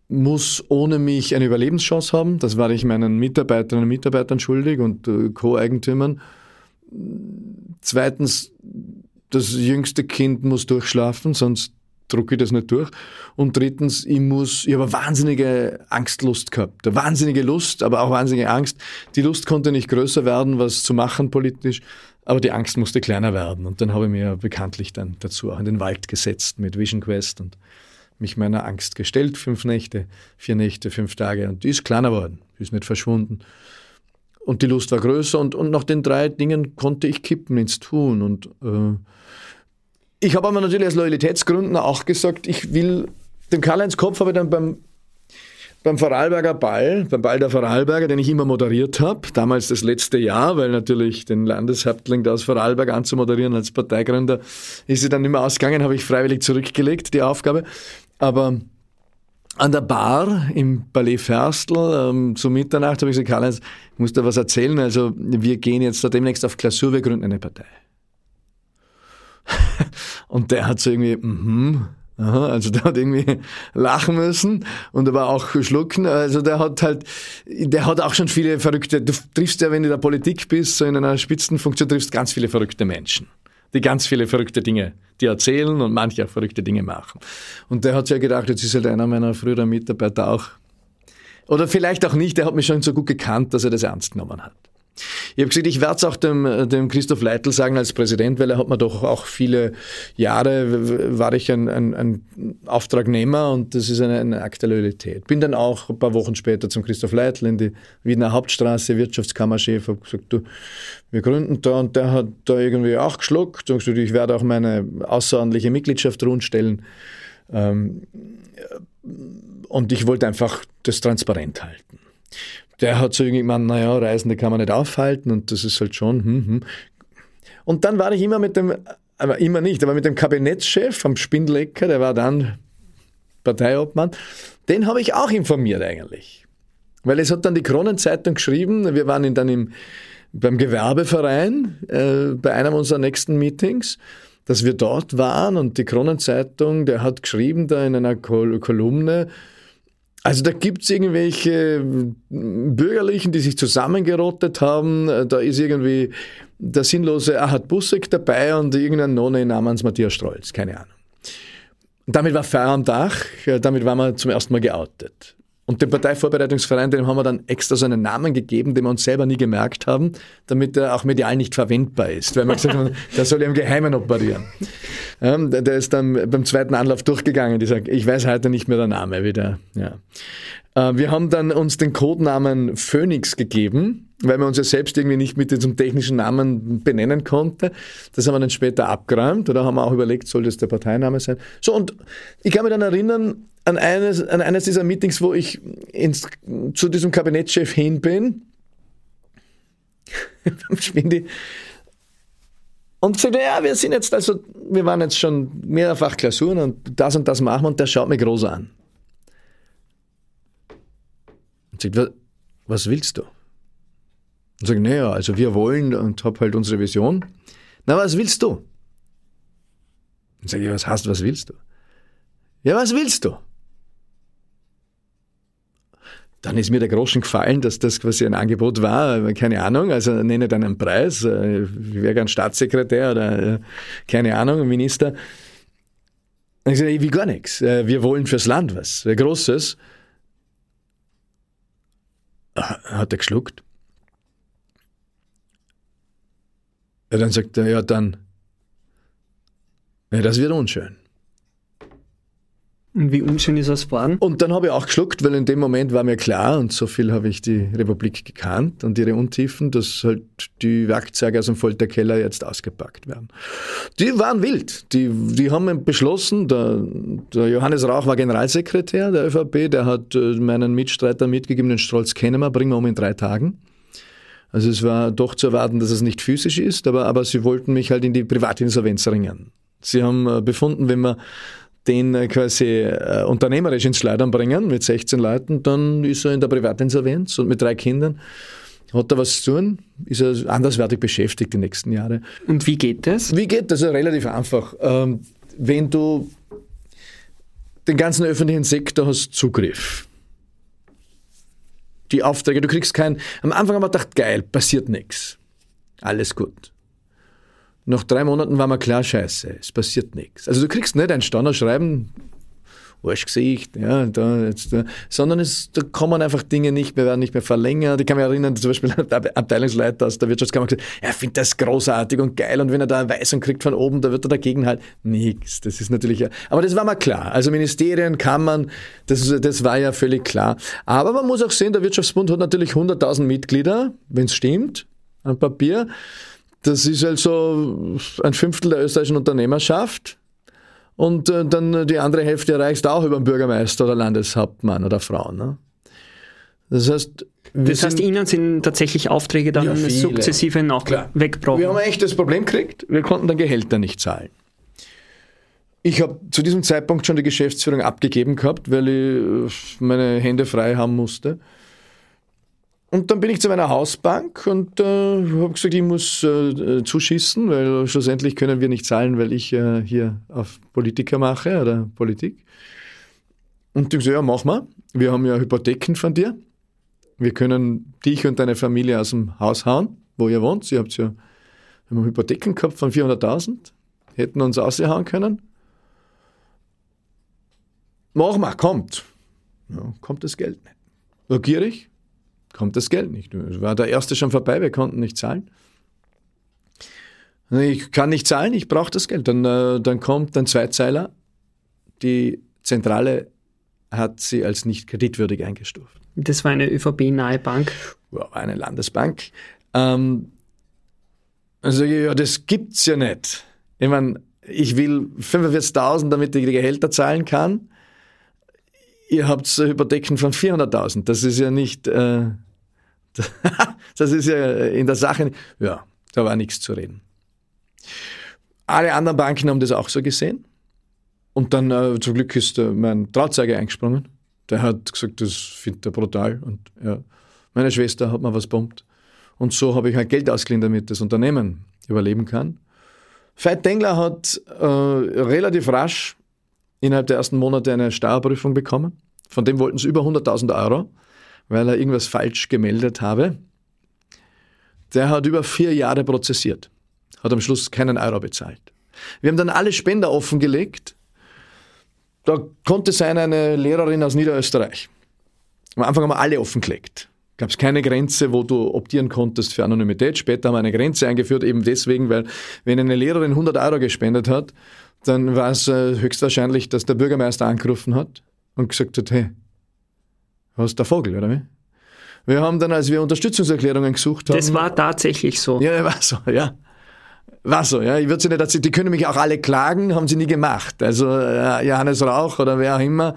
muss ohne mich eine Überlebenschance haben. Das war ich meinen Mitarbeiterinnen und Mitarbeitern schuldig und äh, Co-Eigentümern. Zweitens, das jüngste Kind muss durchschlafen, sonst drucke ich das nicht durch. Und drittens, ich muss, ich habe wahnsinnige Angstlust gehabt. Eine wahnsinnige Lust, aber auch wahnsinnige Angst. Die Lust konnte nicht größer werden, was zu machen politisch, aber die Angst musste kleiner werden. Und dann habe ich mir bekanntlich dann dazu auch in den Wald gesetzt mit Vision Quest und mich meiner Angst gestellt. Fünf Nächte, vier Nächte, fünf Tage. Und die ist kleiner geworden, die ist nicht verschwunden. Und die Lust war größer und, und nach den drei Dingen konnte ich kippen ins Tun. Und äh, ich habe aber natürlich aus Loyalitätsgründen auch gesagt, ich will den Karl-Heinz Kopf habe ich dann beim, beim Vorarlberger Ball, beim Ball der Vorarlberger, den ich immer moderiert habe, damals das letzte Jahr, weil natürlich den Landeshäuptling da aus Vorarlberg anzumoderieren als Parteigründer, ist sie dann nicht mehr ausgegangen, habe ich freiwillig zurückgelegt, die Aufgabe. Aber an der Bar im Palais Ferstl ähm, zu Mitternacht habe ich gesagt, Karl-Heinz, ich muss dir was erzählen. Also wir gehen jetzt da demnächst auf Klausur, wir gründen eine Partei. und der hat so irgendwie, mhm, Aha, also der hat irgendwie lachen müssen und aber auch schlucken. Also der hat halt, der hat auch schon viele verrückte, du triffst ja, wenn du in der Politik bist, so in einer Spitzenfunktion, triffst ganz viele verrückte Menschen, die ganz viele verrückte Dinge, die erzählen und manche auch verrückte Dinge machen. Und der hat sich ja gedacht, jetzt ist halt einer meiner früheren Mitarbeiter auch, oder vielleicht auch nicht, der hat mich schon so gut gekannt, dass er das ernst genommen hat. Ich habe gesagt, ich werde es auch dem, dem Christoph Leitl sagen als Präsident, weil er hat mir doch auch viele Jahre, war ich ein, ein, ein Auftragnehmer und das ist eine, eine Aktualität. Bin dann auch ein paar Wochen später zum Christoph Leitl in die Wiener Hauptstraße, Wirtschaftskammerchef, habe gesagt, du, wir gründen da und der hat da irgendwie auch geschluckt und gesagt, ich werde auch meine außerordentliche Mitgliedschaft rundstellen. Ähm, und ich wollte einfach das transparent halten der hat so irgendwann, naja, Reisende kann man nicht aufhalten und das ist halt schon, hm, hm. Und dann war ich immer mit dem, aber immer nicht, aber mit dem Kabinettschef vom Spindlecker, der war dann Parteiobmann, den habe ich auch informiert eigentlich. Weil es hat dann die Kronenzeitung geschrieben, wir waren dann im, beim Gewerbeverein äh, bei einem unserer nächsten Meetings, dass wir dort waren und die Kronenzeitung, der hat geschrieben da in einer Kol Kolumne, also da gibt es irgendwelche Bürgerlichen, die sich zusammengerottet haben. Da ist irgendwie der sinnlose Ahad Busseck dabei und irgendein Nonne namens Matthias Strolz, keine Ahnung. Damit war Feier am Dach, damit waren wir zum ersten Mal geoutet. Und dem Parteivorbereitungsverein, dem haben wir dann extra so einen Namen gegeben, den wir uns selber nie gemerkt haben, damit er auch medial nicht verwendbar ist. Weil wir gesagt haben, der soll im Geheimen operieren. Ja, der ist dann beim zweiten Anlauf durchgegangen. Die sagt, ich weiß heute nicht mehr der Name wieder. Ja. Äh, wir haben dann uns den Codenamen Phoenix gegeben, weil wir uns ja selbst irgendwie nicht mit diesem technischen Namen benennen konnten. Das haben wir dann später abgeräumt oder haben wir auch überlegt, soll das der Parteiname sein. So, und ich kann mich dann erinnern, an eines, an eines dieser Meetings, wo ich ins, zu diesem Kabinettschef hin bin, beim Schwindi, und gesagt, ja, wir sind jetzt, also, wir waren jetzt schon mehrfach Klausuren und das und das machen wir und der schaut mich groß an. Und sagt, was willst du? Und sage, naja, also wir wollen und hab halt unsere Vision. Na, was willst du? Und sage ich, was hast was willst du? Ja, was willst du? Dann ist mir der Groschen gefallen, dass das quasi ein Angebot war, keine Ahnung, also nenne dann einen Preis, äh, ich wäre gern Staatssekretär oder äh, keine Ahnung, Minister. ich sage, ich will gar nichts. Äh, wir wollen fürs Land was Großes. Hat er geschluckt. Ja, dann sagt er, ja, dann, ja, das wird unschön. Und wie unschön ist das geworden? Und dann habe ich auch geschluckt, weil in dem Moment war mir klar, und so viel habe ich die Republik gekannt und ihre Untiefen, dass halt die Werkzeuge aus dem Folterkeller jetzt ausgepackt werden. Die waren wild. Die, die haben beschlossen, der, der Johannes Rauch war Generalsekretär der ÖVP, der hat äh, meinen Mitstreiter mitgegeben, den Strolz kennen wir, bringen wir um in drei Tagen. Also es war doch zu erwarten, dass es nicht physisch ist, aber, aber sie wollten mich halt in die Privatinsolvenz ringen. Sie haben äh, befunden, wenn wir den äh, quasi äh, unternehmerisch ins Schleudern bringen mit 16 Leuten, dann ist er in der Privatinsolvenz und mit drei Kindern hat er was zu tun, ist er anderswertig beschäftigt die nächsten Jahre. Und wie geht das? Wie geht das? Relativ einfach. Ähm, wenn du den ganzen öffentlichen Sektor hast Zugriff, die Aufträge, du kriegst kein. Am Anfang haben wir gedacht, geil, passiert nichts. Alles gut. Nach drei Monaten war mir klar, scheiße, es passiert nichts. Also du kriegst nicht ein Standardschreiben, Arschgesicht, ja, da, jetzt, da, sondern es, da kommen einfach Dinge nicht mehr, werden nicht mehr verlängert. Ich kann mich erinnern, zum Beispiel der Abteilungsleiter aus der Wirtschaftskammer gesagt, er findet das großartig und geil und wenn er da eine Weisung kriegt von oben, da wird er dagegen halt nichts. Das ist natürlich, aber das war mal klar. Also Ministerien, Kammern, das, das war ja völlig klar. Aber man muss auch sehen, der Wirtschaftsbund hat natürlich 100.000 Mitglieder, wenn es stimmt, am Papier. Das ist also ein Fünftel der österreichischen Unternehmerschaft. Und äh, dann die andere Hälfte erreichst du auch über den Bürgermeister oder Landeshauptmann oder Frau. Ne? Das heißt, das heißt, Ihnen sind tatsächlich Aufträge dann ja, sukzessive noch weggebrochen. Wir haben ein echtes Problem gekriegt, wir konnten dann Gehälter nicht zahlen. Ich habe zu diesem Zeitpunkt schon die Geschäftsführung abgegeben gehabt, weil ich meine Hände frei haben musste. Und dann bin ich zu meiner Hausbank und äh, habe gesagt, ich muss äh, zuschießen, weil schlussendlich können wir nicht zahlen, weil ich äh, hier auf Politiker mache oder Politik. Und die gesagt, ja, mach mal. Wir haben ja Hypotheken von dir. Wir können dich und deine Familie aus dem Haus hauen, wo ihr wohnt. Ihr habt ja haben Hypotheken gehabt von 400.000, hätten uns aushauen können. Mach mal, kommt. Ja, kommt das Geld nicht. Gierig, kommt das Geld nicht. Es war der erste schon vorbei, wir konnten nicht zahlen. Ich kann nicht zahlen, ich brauche das Geld. Dann, äh, dann kommt ein Zweizeiler. Die Zentrale hat sie als nicht kreditwürdig eingestuft. Das war eine ÖVP-nahe Bank? Ja, eine Landesbank. Ähm, also ja, das gibt's ja nicht. Ich meine, ich will 45.000, damit ich die Gehälter zahlen kann. Ihr habt Hypotheken von 400.000. Das ist ja nicht, äh, das ist ja in der Sache, ja, da war nichts zu reden. Alle anderen Banken haben das auch so gesehen. Und dann äh, zum Glück ist äh, mein Trauzeuge eingesprungen. Der hat gesagt, das findet er brutal. Und ja, meine Schwester hat mir was bombt. Und so habe ich halt Geld ausgeliehen, damit das Unternehmen überleben kann. Veit Dengler hat äh, relativ rasch innerhalb der ersten Monate eine Steuerprüfung bekommen. Von dem wollten sie über 100.000 Euro weil er irgendwas falsch gemeldet habe. Der hat über vier Jahre prozessiert, hat am Schluss keinen Euro bezahlt. Wir haben dann alle Spender offengelegt. Da konnte sein eine Lehrerin aus Niederösterreich. Am Anfang haben wir alle offengelegt. Gab es keine Grenze, wo du optieren konntest für Anonymität. Später haben wir eine Grenze eingeführt, eben deswegen, weil wenn eine Lehrerin 100 Euro gespendet hat, dann war es äh, höchstwahrscheinlich, dass der Bürgermeister angerufen hat und gesagt hat, hey, was der Vogel, oder wie? Wir haben dann, als wir Unterstützungserklärungen gesucht haben. Das war tatsächlich so. Ja, war so, ja. War so, ja. Ich würde sie nicht erzählen, die können mich auch alle klagen, haben sie nie gemacht. Also äh, Johannes Rauch oder wer auch immer.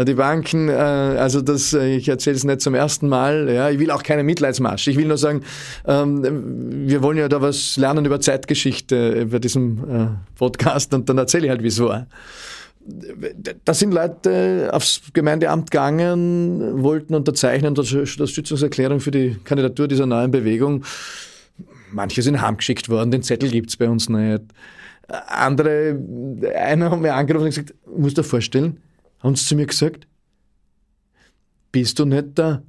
Äh, die Banken, äh, also das, äh, ich erzähle es nicht zum ersten Mal. Ja, ich will auch keine Mitleidsmarsch. Ich will nur sagen, ähm, wir wollen ja da was lernen über Zeitgeschichte bei diesem Podcast und dann erzähle ich halt, wie es war da sind Leute aufs Gemeindeamt gegangen, wollten unterzeichnen, Unterstützungserklärung für die Kandidatur dieser neuen Bewegung. Manche sind heimgeschickt worden, den Zettel gibt es bei uns nicht. Andere, einer hat mir angerufen und gesagt, musst du dir vorstellen, haben sie zu mir gesagt, bist du nicht der,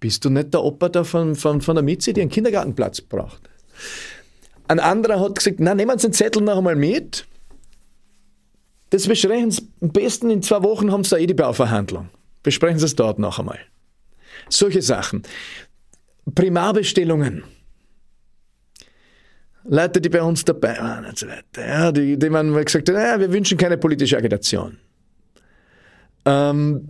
bist du nicht der Opa da von, von, von der Mieze, die einen Kindergartenplatz braucht? Ein anderer hat gesagt, na, nehmen Sie den Zettel noch einmal mit Das besprechen Sie am besten in zwei Wochen, haben Sie da eh die Bauverhandlung. Besprechen Sie es dort noch einmal. Solche Sachen. Primarbestellungen. Leute, die bei uns dabei waren und so weiter, ja, die, die man gesagt hat, ja, wir wünschen keine politische Agitation. Ähm,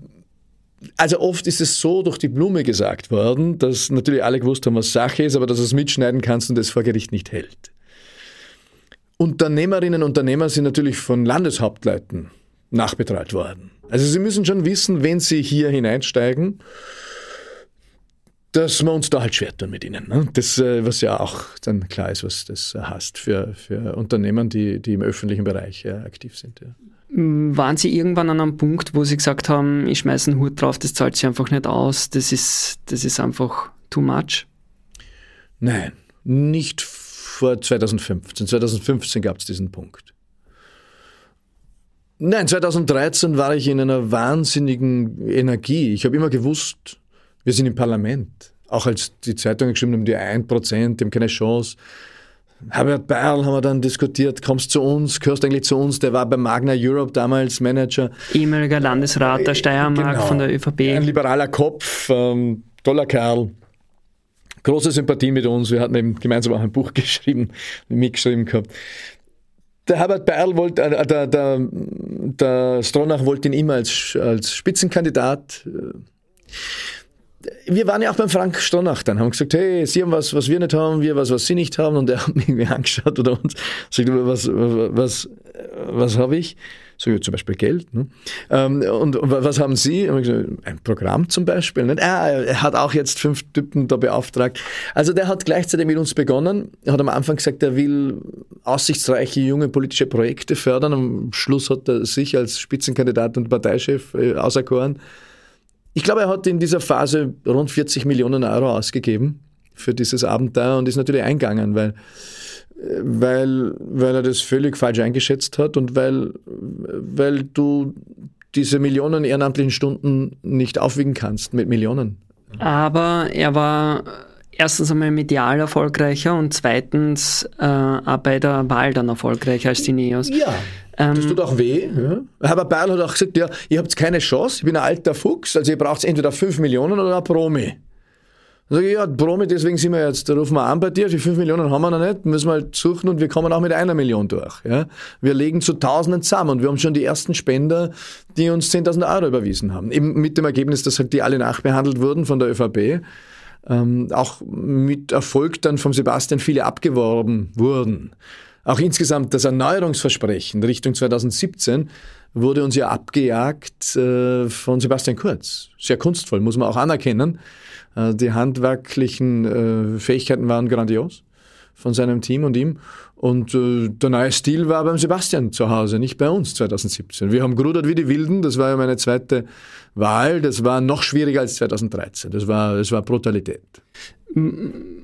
also oft ist es so durch die Blume gesagt worden, dass natürlich alle gewusst haben, was Sache ist, aber dass du es mitschneiden kannst und das vor Gericht nicht hält. Unternehmerinnen und Unternehmer sind natürlich von Landeshauptleuten nachbetreut worden. Also sie müssen schon wissen, wenn sie hier hineinsteigen, dass wir uns da halt schwer tun mit ihnen. Ne? Das, äh, was ja auch dann klar ist, was das heißt für, für Unternehmen, die, die im öffentlichen Bereich ja, aktiv sind. Ja. Waren Sie irgendwann an einem Punkt, wo Sie gesagt haben, ich schmeiße einen Hut drauf, das zahlt sich einfach nicht aus, das ist, das ist einfach too much? Nein, nicht vor 2015. 2015 gab es diesen Punkt. Nein, 2013 war ich in einer wahnsinnigen Energie. Ich habe immer gewusst, wir sind im Parlament. Auch als die Zeitungen geschrieben haben, die 1%, die haben keine Chance. Herbert Beil haben wir dann diskutiert, kommst zu uns, gehörst eigentlich zu uns, der war bei Magna Europe damals Manager. Ehemaliger Landesrat der Steiermark genau. von der ÖVP. Ein liberaler Kopf, ähm, toller Kerl. Große Sympathie mit uns. Wir hatten eben gemeinsam auch ein Buch geschrieben, mitgeschrieben gehabt. Der Herbert Beil wollte, äh, der, der, der Stronach wollte ihn immer als, als Spitzenkandidat. Äh, wir waren ja auch beim Frank Stronach dann, haben gesagt, hey, Sie haben was, was wir nicht haben, wir was, was Sie nicht haben. Und er hat mich irgendwie angeschaut oder uns, sagt, was, was, was, habe ich? So ja, zum Beispiel Geld. Ne? Ähm, und, und, was haben Sie? Ein Programm zum Beispiel. Nicht? Ah, er hat auch jetzt fünf Typen da beauftragt. Also der hat gleichzeitig mit uns begonnen. Er hat am Anfang gesagt, er will aussichtsreiche junge politische Projekte fördern. Am Schluss hat er sich als Spitzenkandidat und Parteichef äh, auserkoren. Ich glaube, er hat in dieser Phase rund 40 Millionen Euro ausgegeben für dieses Abenteuer und ist natürlich eingegangen, weil, weil, weil er das völlig falsch eingeschätzt hat und weil, weil du diese Millionen ehrenamtlichen Stunden nicht aufwiegen kannst mit Millionen. Aber er war erstens einmal medial erfolgreicher und zweitens äh, auch bei der Wahl dann erfolgreicher als die Neos. Ja, das ähm, tut auch weh. Ja. Herbert Bayerl hat auch gesagt, ja, ihr habt keine Chance, ich bin ein alter Fuchs, also ihr braucht entweder 5 Millionen oder ein Promi. Dann sage ich, ja, Promi, deswegen sind wir jetzt, da rufen wir an bei dir, die 5 Millionen haben wir noch nicht, müssen wir halt suchen und wir kommen auch mit einer Million durch. Ja. Wir legen zu Tausenden zusammen und wir haben schon die ersten Spender, die uns 10.000 Euro überwiesen haben. Eben mit dem Ergebnis, dass halt die alle nachbehandelt wurden von der ÖVP. Ähm, auch mit Erfolg dann vom Sebastian viele abgeworben wurden. Auch insgesamt das Erneuerungsversprechen Richtung 2017 wurde uns ja abgejagt äh, von Sebastian Kurz. Sehr kunstvoll, muss man auch anerkennen. Äh, die handwerklichen äh, Fähigkeiten waren grandios von seinem Team und ihm. Und der neue Stil war beim Sebastian zu Hause, nicht bei uns 2017. Wir haben gerudert wie die Wilden, das war ja meine zweite Wahl. Das war noch schwieriger als 2013. Das war, das war Brutalität.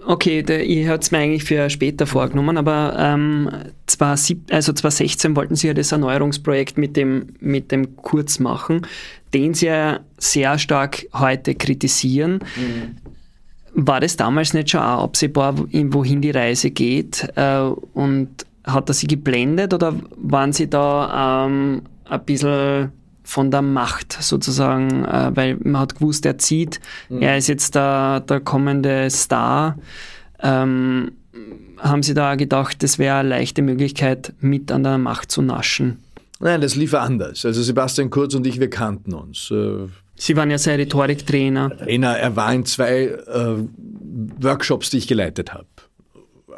Okay, der, ihr habt es mir eigentlich für später vorgenommen, aber ähm, zwar sieb, also 2016 wollten Sie ja das Erneuerungsprojekt mit dem, mit dem Kurz machen, den Sie ja sehr stark heute kritisieren. Mhm. War das damals nicht schon auch absehbar, wohin die Reise geht? Äh, und hat er Sie geblendet oder waren Sie da ähm, ein bisschen von der Macht sozusagen, äh, weil man hat gewusst, er zieht, mhm. er ist jetzt der, der kommende Star. Ähm, haben Sie da gedacht, das wäre eine leichte Möglichkeit, mit an der Macht zu naschen? Nein, das lief anders. Also Sebastian Kurz und ich, wir kannten uns. Äh, Sie waren ja sein Rhetoriktrainer. Trainer, er war in zwei äh, Workshops, die ich geleitet habe.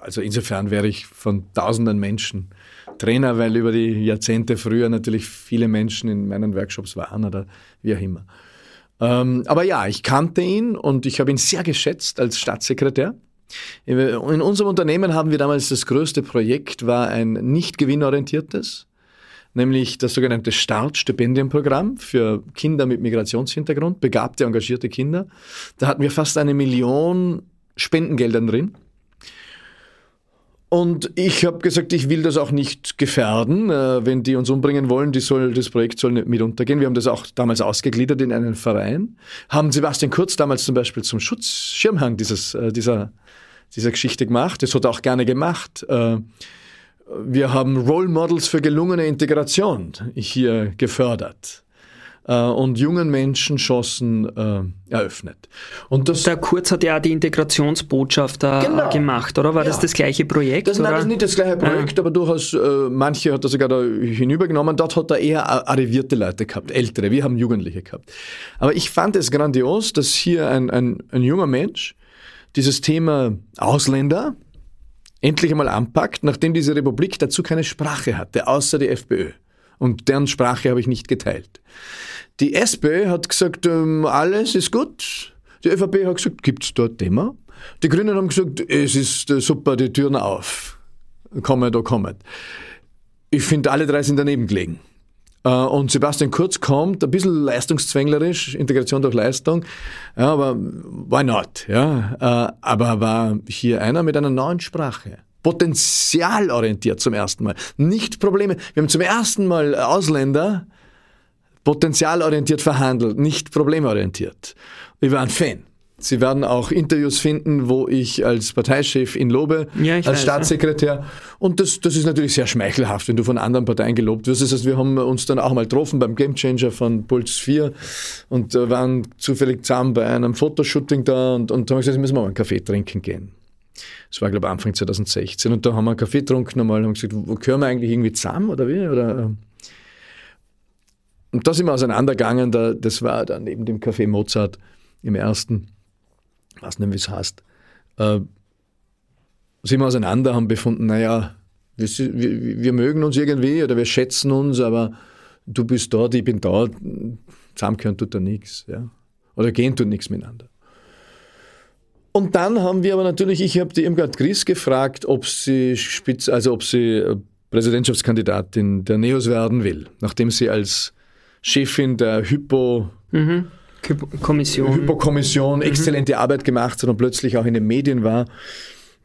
Also insofern wäre ich von tausenden Menschen Trainer, weil über die Jahrzehnte früher natürlich viele Menschen in meinen Workshops waren oder wie auch immer. Ähm, aber ja, ich kannte ihn und ich habe ihn sehr geschätzt als Staatssekretär. In unserem Unternehmen haben wir damals das größte Projekt, war ein nicht gewinnorientiertes, nämlich das sogenannte Start-Stipendienprogramm für Kinder mit Migrationshintergrund, begabte, engagierte Kinder. Da hatten wir fast eine Million Spendengeldern drin. Und ich habe gesagt, ich will das auch nicht gefährden. Äh, wenn die uns umbringen wollen, die soll, das Projekt soll nicht mit untergehen. Wir haben das auch damals ausgegliedert in einen Verein. Haben Sebastian Kurz damals zum Beispiel zum Schutzschirmhang dieses, äh, dieser, dieser Geschichte gemacht. Das hat er auch gerne gemacht. Äh, Wir haben Role Models für gelungene Integration hier gefördert äh, und jungen Menschen Chancen äh, eröffnet. Und das der Kurz hat ja auch die Integrationsbotschaft da genau. gemacht, oder? War ja. das das gleiche Projekt? Das, nein, das ist nicht das gleiche Projekt, ja. aber durchaus, äh, manche hat er sogar da hinübergenommen. Dort hat er eher arrivierte Leute gehabt, ältere. Wir haben Jugendliche gehabt. Aber ich fand es grandios, dass hier ein, ein, ein junger Mensch dieses Thema Ausländer endlich einmal anpackt, nachdem diese Republik dazu keine Sprache hatte, außer die FPÖ. Und deren Sprache habe ich nicht geteilt. Die SPÖ hat gesagt, ähm, alles ist gut. Die ÖVP hat gesagt, gibt es dort Thema? Die Grünen haben gesagt, es ist äh, super, die Türen auf. Kommet, da kommet. Ich finde, alle drei sind daneben gelegen. Äh, und Sebastian Kurz kommt, ein bisschen leistungszwänglerisch, Integration durch Leistung, ja, aber why not? Ja? Äh, aber war hier einer mit einer neuen Sprache. Potenzialorientiert zum ersten Mal. Nicht Probleme. Wir haben zum ersten Mal Ausländer, potenzialorientiert verhandelt, nicht problemorientiert. Ich war ein Fan. Sie werden auch Interviews finden, wo ich als Parteichef ihn lobe, ja, als weiß, Staatssekretär. Ja. Und das, das ist natürlich sehr schmeichelhaft, wenn du von anderen Parteien gelobt wirst. Das heißt, wir haben uns dann auch mal getroffen beim Gamechanger von Puls 4 und äh, waren zufällig zusammen bei einem Fotoshooting da und, und haben gesagt, müssen wir mal einen Kaffee trinken gehen. Das war, glaube ich, Anfang 2016. Und da haben wir einen Kaffee getrunken und haben gesagt, wo gehören wir eigentlich irgendwie zusammen oder wie? Oder, ähm, und da sind wir auseinandergegangen, da, das war dann neben dem Café Mozart im ersten, ich weiß nicht, wie es heißt, äh, sind wir auseinander, haben befunden, naja, wir, wir, wir, mögen uns irgendwie oder wir schätzen uns, aber du bist dort, ich bin da, zusammengehören tut da nichts. Ja? Oder gehen tut nichts miteinander. Und dann haben wir aber natürlich, ich habe die Irmgard Gries gefragt, ob sie Spitz, also ob sie Präsidentschaftskandidatin der NEOS werden will, nachdem sie als Chefin der Hypo... Mhm. Kommission. Hypo-Kommission, mhm. exzellente Arbeit gemacht hat und plötzlich auch in den Medien war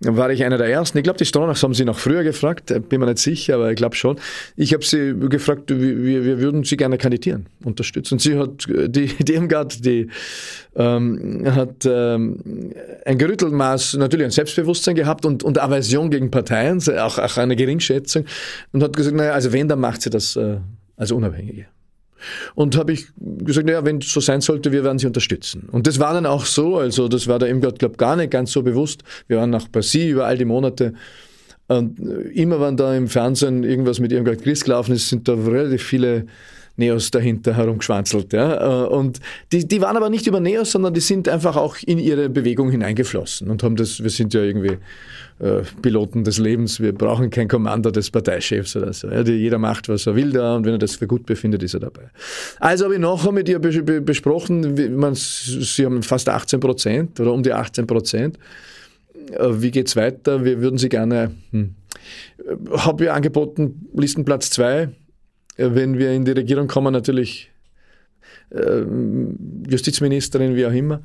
war ich einer der Ersten. Ich glaube, die Stronachs haben sie noch früher gefragt, bin mir nicht sicher, aber ich glaube schon. Ich habe sie gefragt, wir, wir würden sie gerne kandidieren, unterstützen. Und sie hat, die, die Irmgard, die ähm, hat ähm, ein gerüttelt Maß, natürlich ein Selbstbewusstsein gehabt und, und Aversion gegen Parteien, auch, auch eine Geringschätzung und hat gesagt, naja, also wenn, dann macht sie das äh, als Unabhängige. Und habe ich gesagt, naja, wenn es so sein sollte, wir werden sie unterstützen. Und das war dann auch so, also das war der Irmgard, glaube gar nicht ganz so bewusst. Wir waren auch bei sie über all die Monate. Und immer wenn da im Fernsehen irgendwas mit Irmgard Christ gelaufen ist, sind da relativ viele Neos dahinter herumgeschwanzelt. Ja? Äh, und die, die waren aber nicht über Neos, sondern die sind einfach auch in ihre Bewegung hineingeflossen und haben das, wir sind ja irgendwie äh, Piloten des Lebens, wir brauchen kein Kommando des Parteichefs oder so. Ja? Die, jeder macht, was er will da und wenn er das für gut befindet, ist er dabei. Also habe ich nachher mit ihr be besprochen, wie, man, sie haben fast 18 Prozent oder um die 18 Prozent. Äh, wie geht es weiter? Wir würden sie gerne, hm, habe ihr angeboten, Listenplatz 2 wenn wir in die Regierung kommen, natürlich äh, Justizministerin, wie auch immer.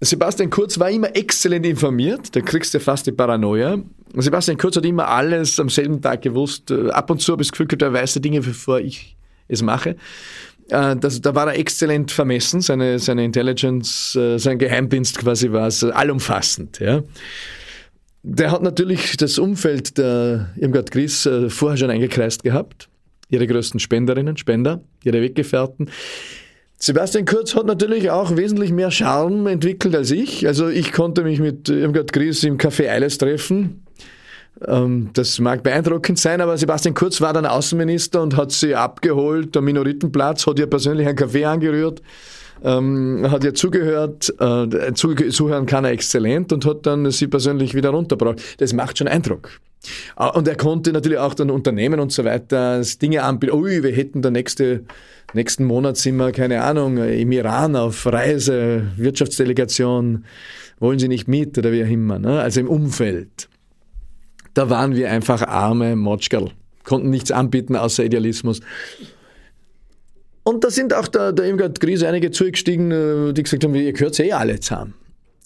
Sebastian Kurz war immer exzellent informiert, da kriegst du fast die Paranoia. Sebastian Kurz hat immer alles am selben Tag gewusst. Äh, ab und zu habe ich das Gefühl gehabt, er weiß die Dinge, bevor ich es mache. Äh, das, da war er exzellent vermessen, seine, seine Intelligence, äh, sein Geheimdienst quasi war es allumfassend. Ja. Der hat natürlich das Umfeld der Irmgard Gries äh, vorher schon eingekreist gehabt. Ihre größten Spenderinnen, Spender, ihre Weggefährten. Sebastian Kurz hat natürlich auch wesentlich mehr Charme entwickelt als ich. Also ich konnte mich mit Irmgard Gries im Café Eiles treffen. Ähm, das mag beeindruckend sein, aber Sebastian Kurz war dann Außenminister und hat sie abgeholt am Minoritenplatz, hat ihr persönlich einen Kaffee angerührt ähm, hat ihr zugehört, äh, zuhören kann er exzellent und hat dann sie persönlich wieder runtergebracht. Das macht schon Eindruck. Äh, und er konnte natürlich auch dann Unternehmen und so weiter Dinge anbieten. Ui, wir hätten der nächste, nächsten Monat sind wir, keine Ahnung, im Iran auf Reise, Wirtschaftsdelegation, wollen Sie nicht mit oder wie auch immer. Ne? Also im Umfeld. Da waren wir einfach arme Motschkerl, konnten nichts anbieten außer Idealismus. Und da sind auch der, der Irmgard Gries einige zugestiegen, äh, die gesagt haben, ihr gehört eh alle zusammen.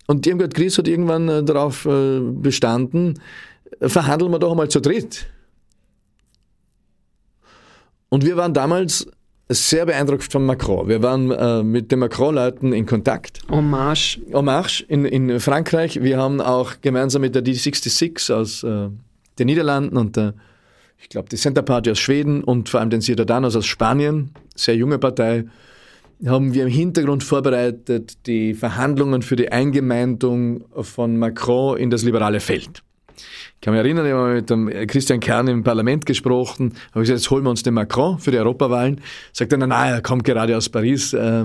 Und Irmgard Gries hat irgendwann äh, darauf äh, bestanden, verhandeln wir doch einmal zu dritt. Und wir waren damals sehr beeindruckt von Macron. Wir waren äh, mit den Macron-Leuten in Kontakt. Hommage. Hommage in, in Frankreich. Wir haben auch gemeinsam mit der D66 aus äh, den Niederlanden und der, ich glaube, die Center Party aus Schweden und vor allem den Ciudadanos aus Spanien, sehr junge Partei, haben wir im Hintergrund vorbereitet die Verhandlungen für die Eingemeindung von Macron in das liberale Feld. Ich kann mich erinnern, ich habe mit dem Christian Kern im Parlament gesprochen, habe gesagt, jetzt holen wir uns den Macron für die Europawahlen. Sagt er, na, er kommt gerade aus Paris, äh,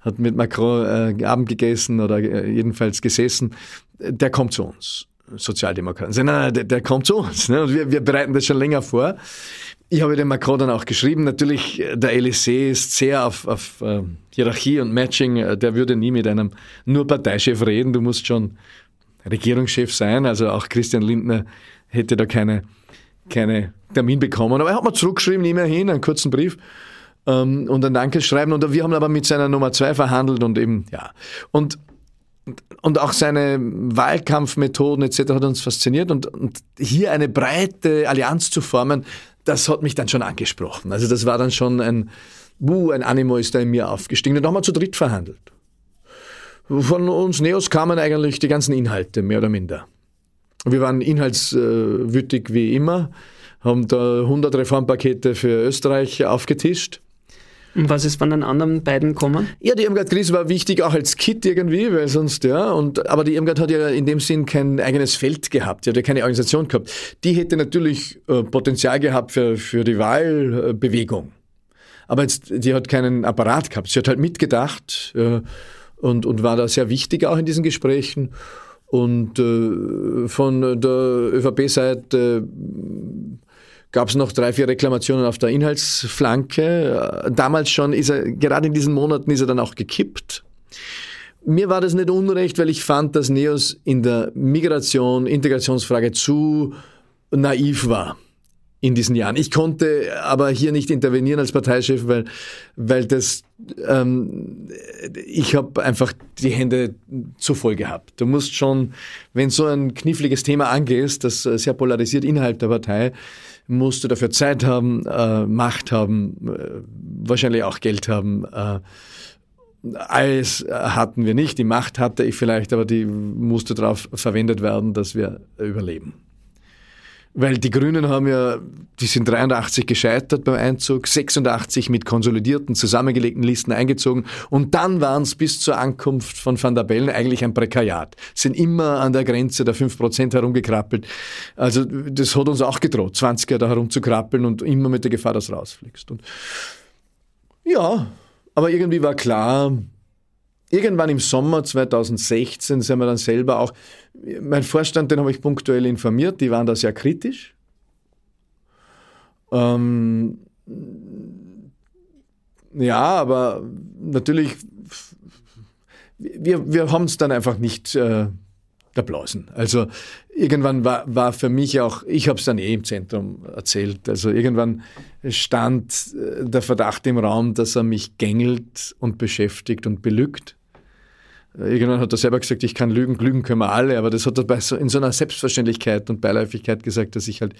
hat mit Macron äh, Abend gegessen oder äh, jedenfalls gesessen. Der kommt zu uns. Sozialdemokraten. Sagen, nein, nein, der, der kommt zu uns. Ne? Und wir, wir bereiten das schon länger vor. Ich habe dem Macron dann auch geschrieben, natürlich, der Elysée ist sehr auf, auf uh, Hierarchie und Matching. Der würde nie mit einem nur Parteichef reden. Du musst schon Regierungschef sein. Also auch Christian Lindner hätte da keine, keine Termin bekommen. Aber er hat mir zurückgeschrieben, immerhin, einen kurzen Brief ähm, und ein Dankeschreiben. Und wir haben aber mit seiner Nummer zwei verhandelt und eben, ja. Und, und auch seine Wahlkampfmethoden etc. hat uns fasziniert. Und, und hier eine breite Allianz zu formen, das hat mich dann schon angesprochen. Also das war dann schon ein, uh, ein Animo ist da in mir aufgestiegen. Und da haben wir zu dritt verhandelt. Von uns Neos kamen eigentlich die ganzen Inhalte, mehr oder minder. Wir waren inhaltswütig wie immer, haben da 100 Reformpakete für Österreich aufgetischt. Und was ist von den anderen beiden gekommen? Ja, die Irmgard-Krise war wichtig, auch als Kit irgendwie, weil sonst, ja, und, aber die Irmgard hat ja in dem Sinn kein eigenes Feld gehabt, die hat ja keine Organisation gehabt. Die hätte natürlich äh, Potenzial gehabt für, für die Wahlbewegung. Aber jetzt, die hat keinen Apparat gehabt. Sie hat halt mitgedacht, äh, und, und war da sehr wichtig auch in diesen Gesprächen. Und äh, von der ÖVP-Seite gab es noch drei, vier Reklamationen auf der Inhaltsflanke. Damals schon ist er, gerade in diesen Monaten ist er dann auch gekippt. Mir war das nicht unrecht, weil ich fand, dass Neos in der Migration, Integrationsfrage zu naiv war in diesen Jahren. Ich konnte aber hier nicht intervenieren als Parteichef, weil, weil das, ähm, ich habe einfach die Hände zu voll gehabt. Du musst schon, wenn so ein kniffliges Thema angehst, das sehr polarisiert innerhalb der Partei, musst du dafür Zeit haben, äh, Macht haben, äh, wahrscheinlich auch Geld haben. Äh, alles hatten wir nicht, die Macht hatte ich vielleicht, aber die musste darauf verwendet werden, dass wir überleben. Weil die Grünen haben ja, die sind 83 gescheitert beim Einzug, 86 mit konsolidierten, zusammengelegten Listen eingezogen und dann waren es bis zur Ankunft von Van der Bellen eigentlich ein Prekariat. Sind immer an der Grenze der 5% herumgekrabbelt. Also das hat uns auch gedroht, 20er da herumzukrabbeln und immer mit der Gefahr, dass du rausfliegst. Und ja, aber irgendwie war klar, Irgendwann im Sommer 2016 sind wir dann selber auch, mein Vorstand, den habe ich punktuell informiert, die waren da sehr kritisch. Ähm, ja, aber natürlich, wir, wir haben es dann einfach nicht äh, erblasen. Also irgendwann war, war für mich auch, ich habe es dann eh im Zentrum erzählt, also irgendwann stand äh, der Verdacht im Raum, dass er mich gängelt und beschäftigt und belügt. Irgendwann hat er selber gesagt, ich kann lügen, lügen können wir alle, aber das hat er so, in so einer Selbstverständlichkeit und Beiläufigkeit gesagt, dass ich halt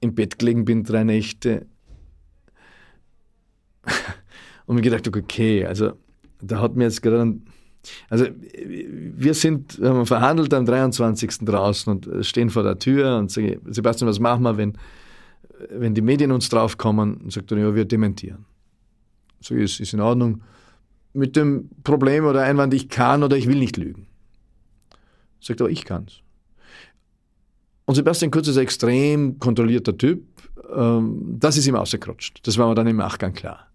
im Bett gelegen bin, drei Nächte. und mir gedacht, okay, also da hat mir jetzt gerade, also wir sind, wir haben verhandelt am 23. draußen und stehen vor der Tür und sagen, Sebastian, was machen wir, wenn, wenn die Medien uns draufkommen? Und sagt er, ja, wir dementieren. So ist, ist in Ordnung mit dem Problem oder Einwand, ich kann oder ich will nicht lügen. Sagt aber, ich kann's. Und Sebastian Kurz ist ein extrem kontrollierter Typ. Ähm, das ist ihm ausgerutscht. Das war mir dann im Nachgang klar.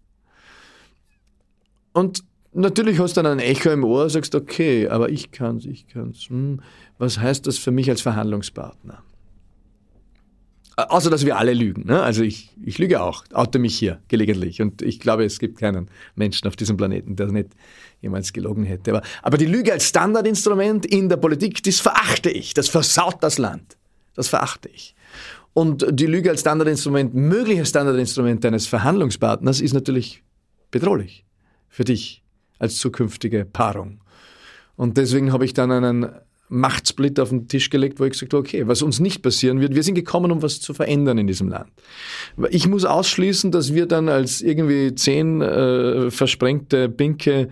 Und natürlich hast du dann ein Echo im Ohr, sagst, okay, aber ich kann's, ich kann's. Hm, was heißt das für mich als Verhandlungspartner? Außer, dass wir alle lügen. Ne? Also ich, ich lüge auch, oute mich hier gelegentlich. Und ich glaube, es gibt keinen Menschen auf diesem Planeten, der nicht jemals gelogen hätte. Aber, aber die Lüge als Standardinstrument in der Politik, das verachte ich. Das versaut das Land. Das verachte ich. Und die Lüge als Standardinstrument, mögliches Standardinstrument eines Verhandlungspartners ist natürlich bedrohlich für dich als zukünftige Paarung. Und deswegen habe ich dann einen Machtsplit auf den Tisch gelegt, wo ich gesagt habe, okay, was uns nicht passieren wird, wir sind gekommen, um was zu verändern in diesem Land. Ich muss ausschließen, dass wir dann als irgendwie zehn äh, versprengte, pinke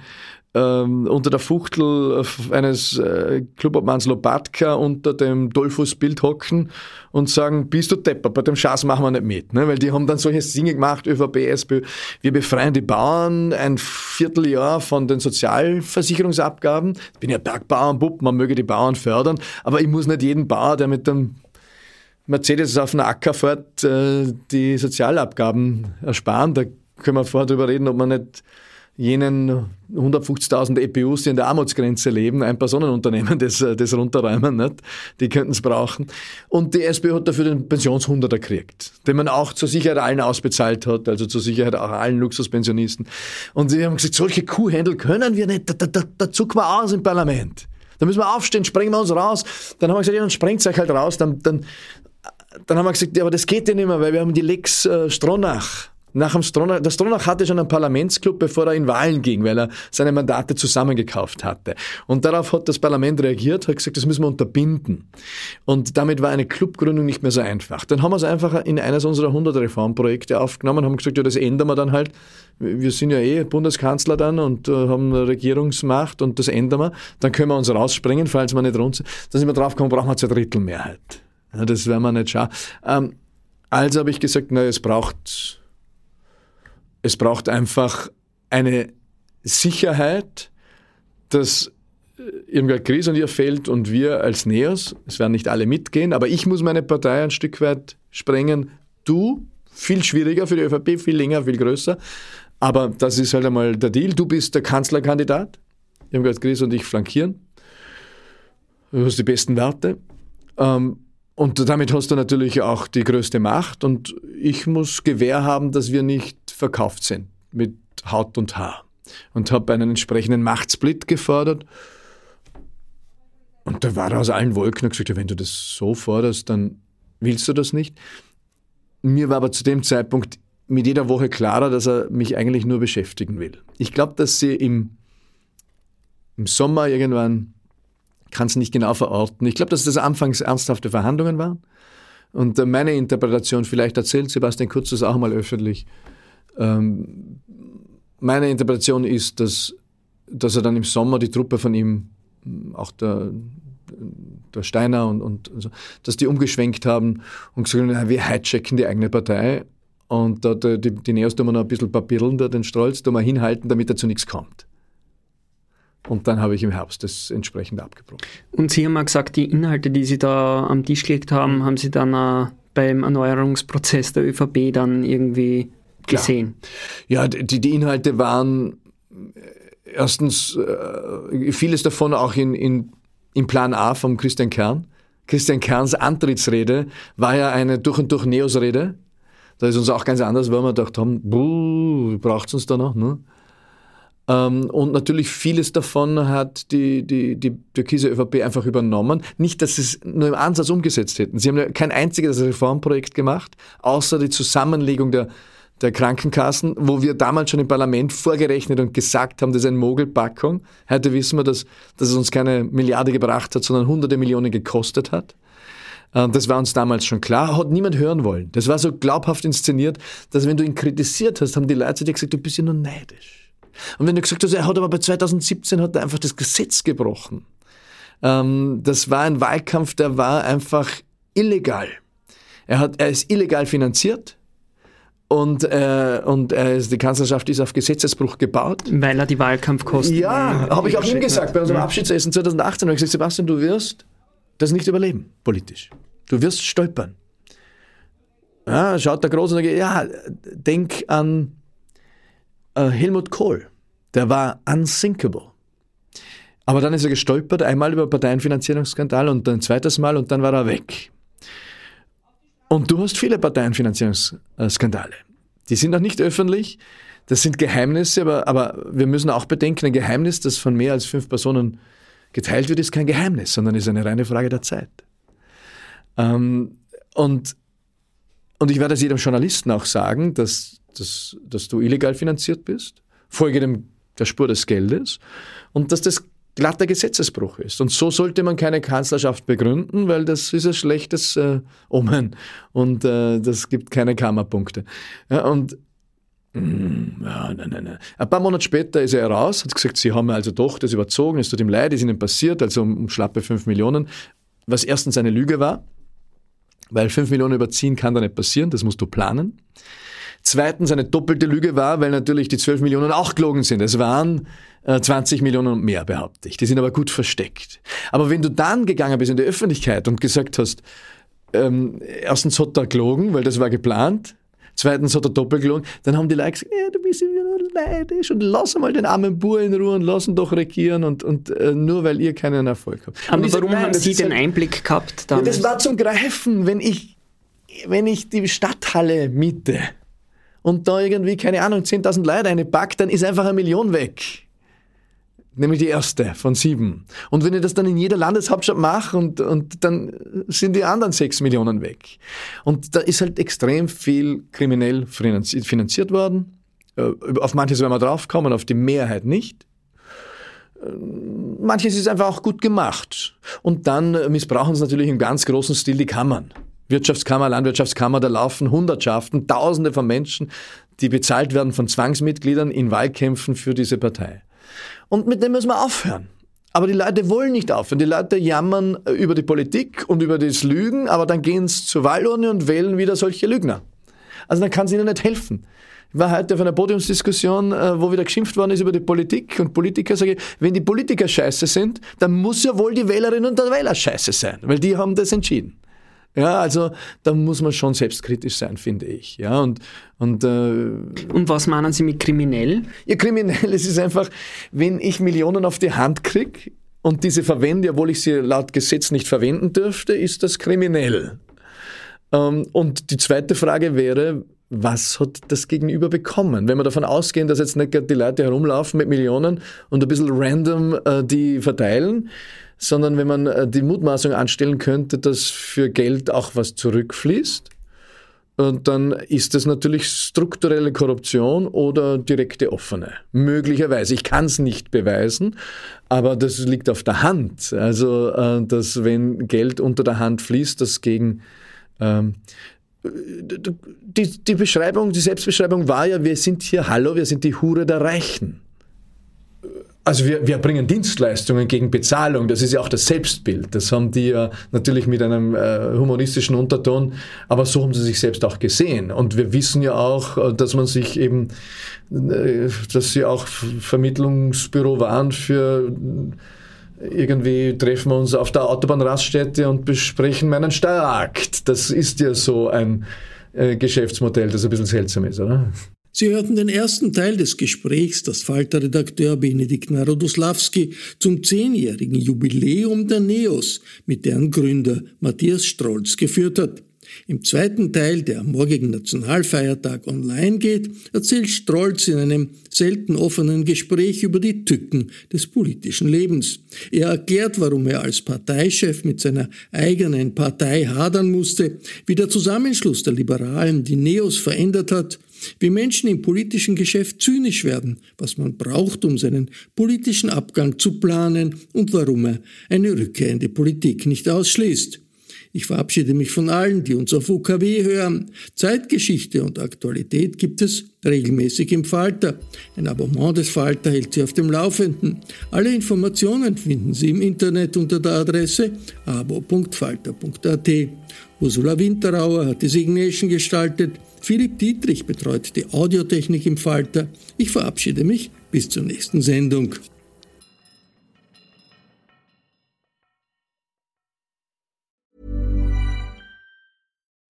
ähm, unter der Fuchtel eines äh, Clubobmanns Lobatka unter dem Dollfuß-Bild hocken und sagen, bist du Depper, bei dem Schatz machen wir nicht mit. Ne? Weil die haben dann solche Dinge gemacht, ÖVP, SPÖ, wir befreien die Bauern ein Vierteljahr von den Sozialversicherungsabgaben. Ich bin ja Bergbauernbub, man möge die Bauern fördern, aber ich muss nicht jeden Bauer, der mit dem Mercedes auf den Acker fährt, äh, die Sozialabgaben ersparen. Da können wir vorher drüber reden, ob man nicht jenen 150.000 EPUs, die in der Armutsgrenze leben, ein Personenunternehmen das, das runterräumen, nicht? die könnten es brauchen. Und die SPÖ hat dafür den Pensionshunderter gekriegt, den man auch zur Sicherheit allen ausbezahlt hat, also zur Sicherheit auch allen Luxuspensionisten. Und sie haben gesagt, solche Kuhhändel können wir nicht, da, da, da, da zucken wir aus im Parlament. Da müssen wir aufstehen, sprengen wir uns raus. Dann haben wir gesagt, ja, dann sprengt euch halt raus. Dann, dann, dann haben wir gesagt, ja, aber das geht ja nicht mehr, weil wir haben die Lex äh, Stronach nach dem Stronach, der Stronach hatte schon einen Parlamentsclub, bevor er in Wahlen ging, weil er seine Mandate zusammengekauft hatte. Und darauf hat das Parlament reagiert, hat gesagt, das müssen wir unterbinden. Und damit war eine Clubgründung nicht mehr so einfach. Dann haben wir es einfach in eines unserer 100 Reformprojekte aufgenommen, haben gesagt, ja, das ändern wir dann halt. Wir sind ja eh Bundeskanzler dann und äh, haben Regierungsmacht und das ändern wir. Dann können wir uns rausspringen, falls wir nicht runter Dann sind wir draufgekommen, brauchen wir zwei Drittel Mehrheit. Ja, das werden wir nicht schauen. Ähm, also habe ich gesagt, na, es braucht es braucht einfach eine Sicherheit, dass äh, Irmgard Gries und ihr fällt und wir als Neos, es werden nicht alle mitgehen, aber ich muss meine Partei ein Stück weit sprengen. Du, viel schwieriger für die ÖVP, viel länger, viel größer. Aber das ist halt einmal der Deal. Du bist der Kanzlerkandidat. Irmgard Gries und ich flankieren. Du hast die besten Werte. Ähm, und damit hast du natürlich auch die größte Macht. Und ich muss Gewähr haben, dass wir nicht verkauft sind mit Haut und Haar. Und habe einen entsprechenden Machtsplit gefordert. Und da war er aus allen Wolken und gesagt, wenn du das so forderst, dann willst du das nicht. Mir war aber zu dem Zeitpunkt mit jeder Woche klarer, dass er mich eigentlich nur beschäftigen will. Ich glaube, dass sie im, im Sommer irgendwann, kann es nicht genau verorten, ich glaube, dass das anfangs ernsthafte Verhandlungen waren. Und meine Interpretation, vielleicht erzählt Sebastian Kurz das auch mal öffentlich, ähm, meine Interpretation ist, dass, dass er dann im Sommer die Truppe von ihm, auch der, der Steiner und, und, so, dass die umgeschwenkt haben und gesagt haben, wir hijacken die eigene Partei und da, die, die Neos tun wir noch ein bisschen papiereln, da den Strolz, tun wir hinhalten, damit er zu nichts kommt. Und dann habe ich im Herbst das entsprechend abgebrochen. Und Sie haben auch gesagt, die Inhalte, die Sie da am Tisch gelegt haben, haben Sie dann äh, beim Erneuerungsprozess der ÖVP dann irgendwie gesehen? Ja, die, die Inhalte waren äh, erstens äh, vieles davon auch in, in, im Plan A vom Christian Kern. Christian Kerns Antrittsrede war ja eine durch und durch Neos-Rede. Da ist uns auch ganz anders, weil wir gedacht haben, braucht es uns da noch? Ne? Ähm, und natürlich vieles davon hat die, die, die türkise ÖVP einfach übernommen. Nicht, dass sie es nur im Ansatz umgesetzt hätten. Sie haben ja kein einziges Reformprojekt gemacht, außer die Zusammenlegung der der Krankenkassen, wo wir damals schon im Parlament vorgerechnet und gesagt haben, das ist eine Mogelpackung. Heute wissen wir, dass, dass es uns keine Milliarde gebracht hat, sondern hunderte Millionen gekostet hat. Ähm, das war uns damals schon klar, hat niemand hören wollen. Das war so glaubhaft inszeniert, dass wenn du ihn kritisiert hast, haben die Leute dir gesagt, du bist ja nur neidisch. Und wenn du gesagt hast, er hat aber bei 2017 hat er einfach das Gesetz gebrochen. Ähm, das war ein Wahlkampf, der war einfach illegal. Er, hat, er ist illegal finanziert. Und, äh, und äh, die Kanzlerschaft ist auf Gesetzesbruch gebaut. Weil er die Wahlkampfkosten. Ja, habe ich auch ihm gesagt bei unserem Abschiedsessen 2018. habe ich gesagt, Sebastian, du wirst das nicht überleben, politisch. Du wirst stolpern. Ja, schaut der Große und sagt, ja, denk an äh, Helmut Kohl. Der war unsinkable. Aber dann ist er gestolpert, einmal über Parteienfinanzierungsskandal und ein zweites Mal und dann war er weg. Und du hast viele Parteienfinanzierungsskandale. Die sind noch nicht öffentlich. Das sind Geheimnisse, aber, aber wir müssen auch bedenken, ein Geheimnis, das von mehr als fünf Personen geteilt wird, ist kein Geheimnis, sondern ist eine reine Frage der Zeit. Ähm, und, und ich werde es jedem Journalisten auch sagen, dass, dass, dass du illegal finanziert bist, folge dem, der Spur des Geldes und dass das glatter Gesetzesbruch ist. Und so sollte man keine Kanzlerschaft begründen, weil das ist ein schlechtes äh, Omen und äh, das gibt keine Kammerpunkte. Ja, und Mm, ja, nein, nein, nein. Ein paar Monate später ist er raus, hat gesagt, sie haben also doch das überzogen, es tut ihm leid, ist ihnen passiert, also um, um schlappe 5 Millionen, was erstens eine Lüge war, weil 5 Millionen überziehen kann da nicht passieren, das musst du planen. Zweitens eine doppelte Lüge war, weil natürlich die 12 Millionen auch gelogen sind. Es waren äh, 20 Millionen und mehr, behaupte ich. Die sind aber gut versteckt. Aber wenn du dann gegangen bist in die Öffentlichkeit und gesagt hast, ähm, erstens hat er gelogen, weil das war geplant, Zweitens hat er doppelt gelogen. Dann haben die Leute gesagt, ja, du bist ja nur neidisch und lass mal den armen Bur in Ruhe und lass ihn doch regieren und, und äh, nur weil ihr keinen Erfolg habt. Aber und warum sag, haben Sie den Einblick gehabt damals? Ja, das war zum Greifen, wenn ich, wenn ich die Stadthalle miete und da irgendwie, keine Ahnung, 10.000 Leute einpackt, dann ist einfach eine Million weg nämlich die erste von sieben. Und wenn ich das dann in jeder Landeshauptstadt mache und, und dann sind die anderen sechs Millionen weg. Und da ist halt extrem viel kriminell finanziert worden. Äh, auf manches werden wir draufkommen, auf die Mehrheit nicht. Äh, manches ist einfach auch gut gemacht. Und dann missbrauchen sie natürlich im ganz großen Stil die Kammern. Wirtschaftskammer, Landwirtschaftskammer, da laufen Hundertschaften, Tausende von Menschen, die bezahlt werden von Zwangsmitgliedern in Wahlkämpfen für diese Partei. Und mit dem müssen wir aufhören. Aber die Leute wollen nicht aufhören. Die Leute jammern über die Politik und über das Lügen, aber dann gehen sie zur Wahlurne und wählen wieder solche Lügner. Also dann kann es ihnen nicht helfen. Ich war heute auf einer Podiumsdiskussion, äh, wo wieder geschimpft worden ist über die Politik und Politiker. Sage ich, wenn die Politiker scheiße sind, dann muss ja wohl die Wählerinnen und der Wähler scheiße sein, weil die haben das entschieden. Ja, also da muss man schon selbstkritisch sein, finde ich. Ja, und, und, äh, und was meinen Sie mit kriminell? Ja, kriminell, es ist einfach, wenn ich Millionen auf die Hand kriege und diese verwende, obwohl ich sie laut Gesetz nicht verwenden dürfte, ist das kriminell. Ähm, und die zweite Frage wäre, was hat das Gegenüber bekommen? Wenn wir davon ausgehen, dass jetzt nicht die Leute herumlaufen mit Millionen und ein bisschen random äh, die verteilen, sondern wenn man äh, die Mutmaßung anstellen könnte, dass für Geld auch was zurückfließt, und dann ist das natürlich strukturelle Korruption oder direkte offene. Möglicherweise. Ich kann es nicht beweisen, aber das liegt auf der Hand. Also, äh, dass wenn Geld unter der Hand fließt, das gegen ähm, die, die Beschreibung, die Selbstbeschreibung war ja, wir sind hier, hallo, wir sind die Hure der Reichen. Also wir, wir bringen Dienstleistungen gegen Bezahlung, das ist ja auch das Selbstbild. Das haben die ja natürlich mit einem äh, humoristischen Unterton, aber so haben sie sich selbst auch gesehen. Und wir wissen ja auch, äh, dass man sich eben, äh, dass sie auch Vermittlungsbüro waren für irgendwie treffen wir uns auf der Autobahnraststätte und besprechen meinen Steuerakt. Das ist ja so ein äh, Geschäftsmodell, das ein bisschen seltsam ist, oder? Sie hörten den ersten Teil des Gesprächs, das Falter-Redakteur Benedikt Narodoslawski zum zehnjährigen Jubiläum der NEOS mit deren Gründer Matthias Strolz geführt hat. Im zweiten Teil, der am morgigen Nationalfeiertag online geht, erzählt Strolz in einem selten offenen Gespräch über die Tücken des politischen Lebens. Er erklärt, warum er als Parteichef mit seiner eigenen Partei hadern musste, wie der Zusammenschluss der Liberalen die Neos verändert hat, wie Menschen im politischen Geschäft zynisch werden, was man braucht, um seinen politischen Abgang zu planen und warum er eine Rückkehr in die Politik nicht ausschließt. Ich verabschiede mich von allen, die uns auf UKW hören. Zeitgeschichte und Aktualität gibt es regelmäßig im Falter. Ein Abonnement des Falter hält Sie auf dem Laufenden. Alle Informationen finden Sie im Internet unter der Adresse abo.falter.at. Ursula Winterauer hat die Signation gestaltet. Philipp Dietrich betreut die Audiotechnik im Falter. Ich verabschiede mich bis zur nächsten Sendung.